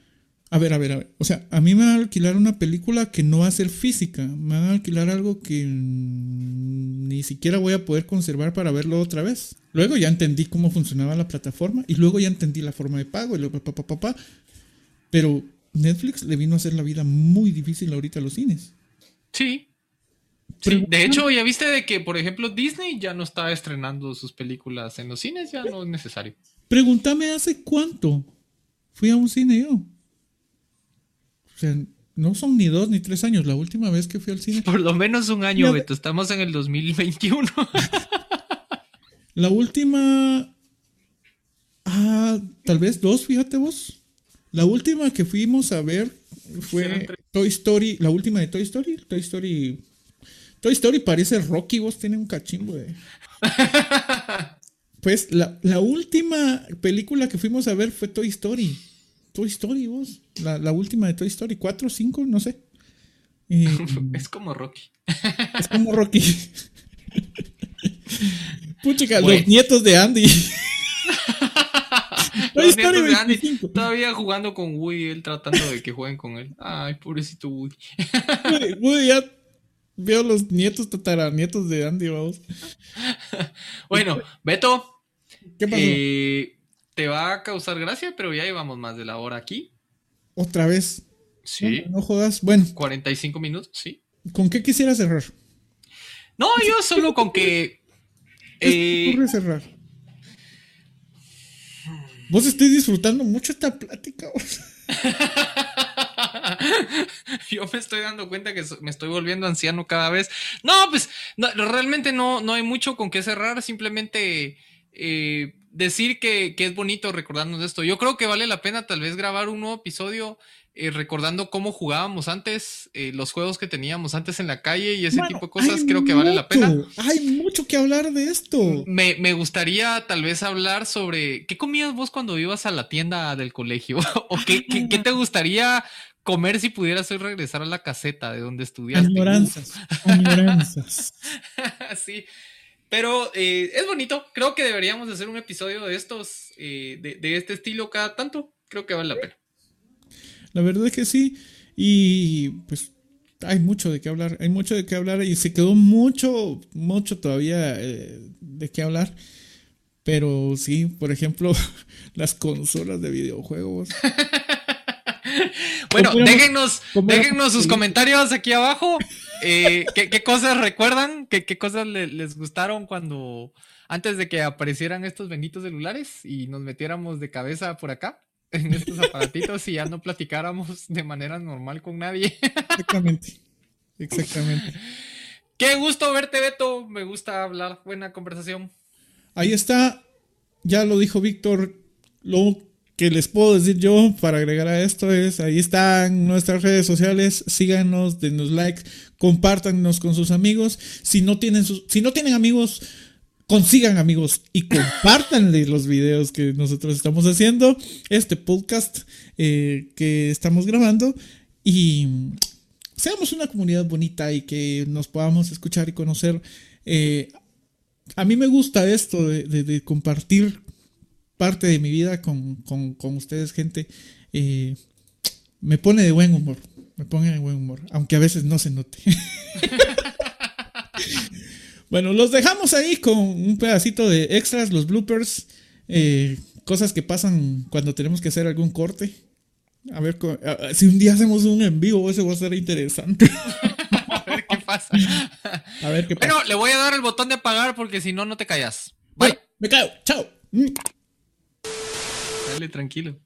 a ver, a ver, a ver. O sea, a mí me van a alquilar una película que no va a ser física. Me van a alquilar algo que mm, ni siquiera voy a poder conservar para verlo otra vez. Luego ya entendí cómo funcionaba la plataforma y luego ya entendí la forma de pago y luego pa, pa, pa, pa. Pero Netflix le vino a hacer la vida muy difícil ahorita a los cines. Sí. Sí, de hecho, ya viste de que, por ejemplo, Disney ya no está estrenando sus películas en los cines, ya no es necesario. Pregúntame hace cuánto fui a un cine yo. O sea, no son ni dos ni tres años. La última vez que fui al cine Por lo menos un año, Beto. Estamos en el 2021. <laughs> La última. Ah, tal vez dos, fíjate vos. La última que fuimos a ver fue. Toy Story. La última de Toy Story. Toy Story. Toy Story parece Rocky, vos tiene un cachimbo de. <laughs> Pues la, la última película que fuimos a ver fue Toy Story. Toy Story, vos. La, la última de Toy Story. ¿Cuatro, cinco? No sé. Eh, <laughs> Es como Rocky. <laughs> es como Rocky. Puchica, Bueno. los nietos de Andy. <laughs> Los nietos de Andy 25. todavía jugando con Woody, él tratando de que jueguen con él. Ay, pobrecito Woody. Woody, Woody ya veo los nietos tataranietos de Andy, vamos. Bueno, Beto, ¿Qué pasó? eh, te va a causar gracia, pero ya llevamos más de la hora aquí. Otra vez. Sí. No, no jodas. Bueno, 45 minutos, sí. ¿con qué quisiera cerrar? No, yo solo con que. <laughs> ¿Qué eh, ocurre cerrar? Vos estés disfrutando mucho esta plática. <laughs> Yo me estoy dando cuenta que me estoy volviendo anciano cada vez. No, pues no, realmente no, no hay mucho con qué cerrar, simplemente eh, decir que, que es bonito recordarnos de esto. Yo creo que vale la pena tal vez grabar un nuevo episodio eh, recordando cómo jugábamos antes, eh, los juegos que teníamos antes en la calle y ese tipo de cosas, creo que vale la pena. Hay mucho que hablar de esto. Me, me gustaría tal vez hablar sobre qué comías vos cuando ibas a la tienda del colegio <laughs> o qué, qué- qué te <laughs> gustaría comer si pudieras hoy regresar a la caseta de donde estudiaste. Añoranzas. Añoranzas. <laughs> sí, pero eh, es bonito. Creo que deberíamos de hacer un episodio de estos, eh, de, de este estilo cada tanto. Creo que vale la pena. La verdad es que sí. Y pues hay mucho de qué hablar. Hay mucho de qué hablar. Y se quedó mucho, mucho todavía eh, de qué hablar. Pero sí, por ejemplo, <laughs> las consolas de videojuegos. <laughs> Bueno, ¿Cómo era- déjennos, déjennos sus comentarios aquí abajo. <laughs> Eh, ¿qué, qué cosas recuerdan? ¿Qué, qué cosas le- les gustaron cuando antes de que aparecieran estos benditos celulares y nos metiéramos de cabeza por acá en estos aparatitos y ya no platicáramos de manera normal con nadie? Exactamente. Exactamente. Qué gusto verte, Beto. Me gusta hablar. Buena conversación. Ahí está. Ya lo dijo Víctor. Lo que les puedo decir yo para agregar a esto es, ahí están nuestras redes sociales. Síganos, denos like, compártanos con sus amigos. Si no tienen, sus, si no tienen amigos, consigan amigos y compártanle los videos que nosotros estamos haciendo. Este podcast eh, que estamos grabando. Y seamos una comunidad bonita y que nos podamos escuchar y conocer. eh, a mí me gusta esto de, compartir parte de mi vida con, con- con ustedes, gente. Eh, me pone de buen humor. Me pone de buen humor. Aunque a veces no se note. <laughs> bueno, los dejamos ahí con un pedacito de extras, los bloopers. eh, cosas que pasan cuando tenemos que hacer algún corte. A ver si un día hacemos un en vivo, eso va a ser interesante. <laughs> A ver qué pasa. A ver qué pasa. Bueno, le voy a dar el botón de apagar porque si no, no te callas. Bye. Bueno, me cago. Chao. Dale, tranquilo.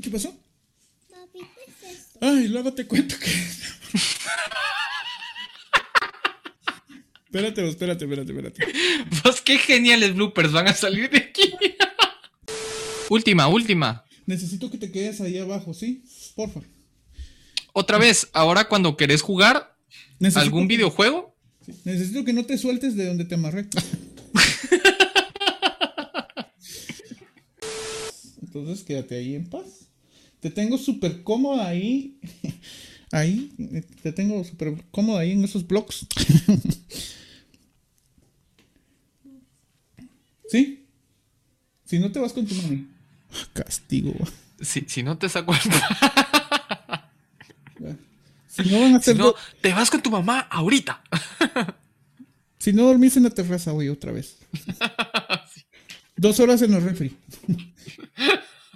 ¿Qué pasó? Ay, luego te cuento que. espérate, vos, espérate, espérate, espérate. Pues qué geniales bloopers van a salir de aquí. última, última. Necesito que te quedes ahí abajo, ¿sí? Porfa. Otra vez, ahora cuando querés jugar Necesito algún que- videojuego, sí, Necesito que no te sueltes de donde te amarré. Entonces quédate ahí en paz. Te tengo súper cómoda ahí. <laughs> Ahí. Te tengo súper cómoda ahí en esos blocks. <laughs> ¿Sí? Si no te vas con tu mami. Castigo. si, si no te saco el... <laughs> Si no van a Si hacer no, te vas con tu mamá ahorita. Si no dormís en la terraza, voy otra vez. Dos horas en el refri.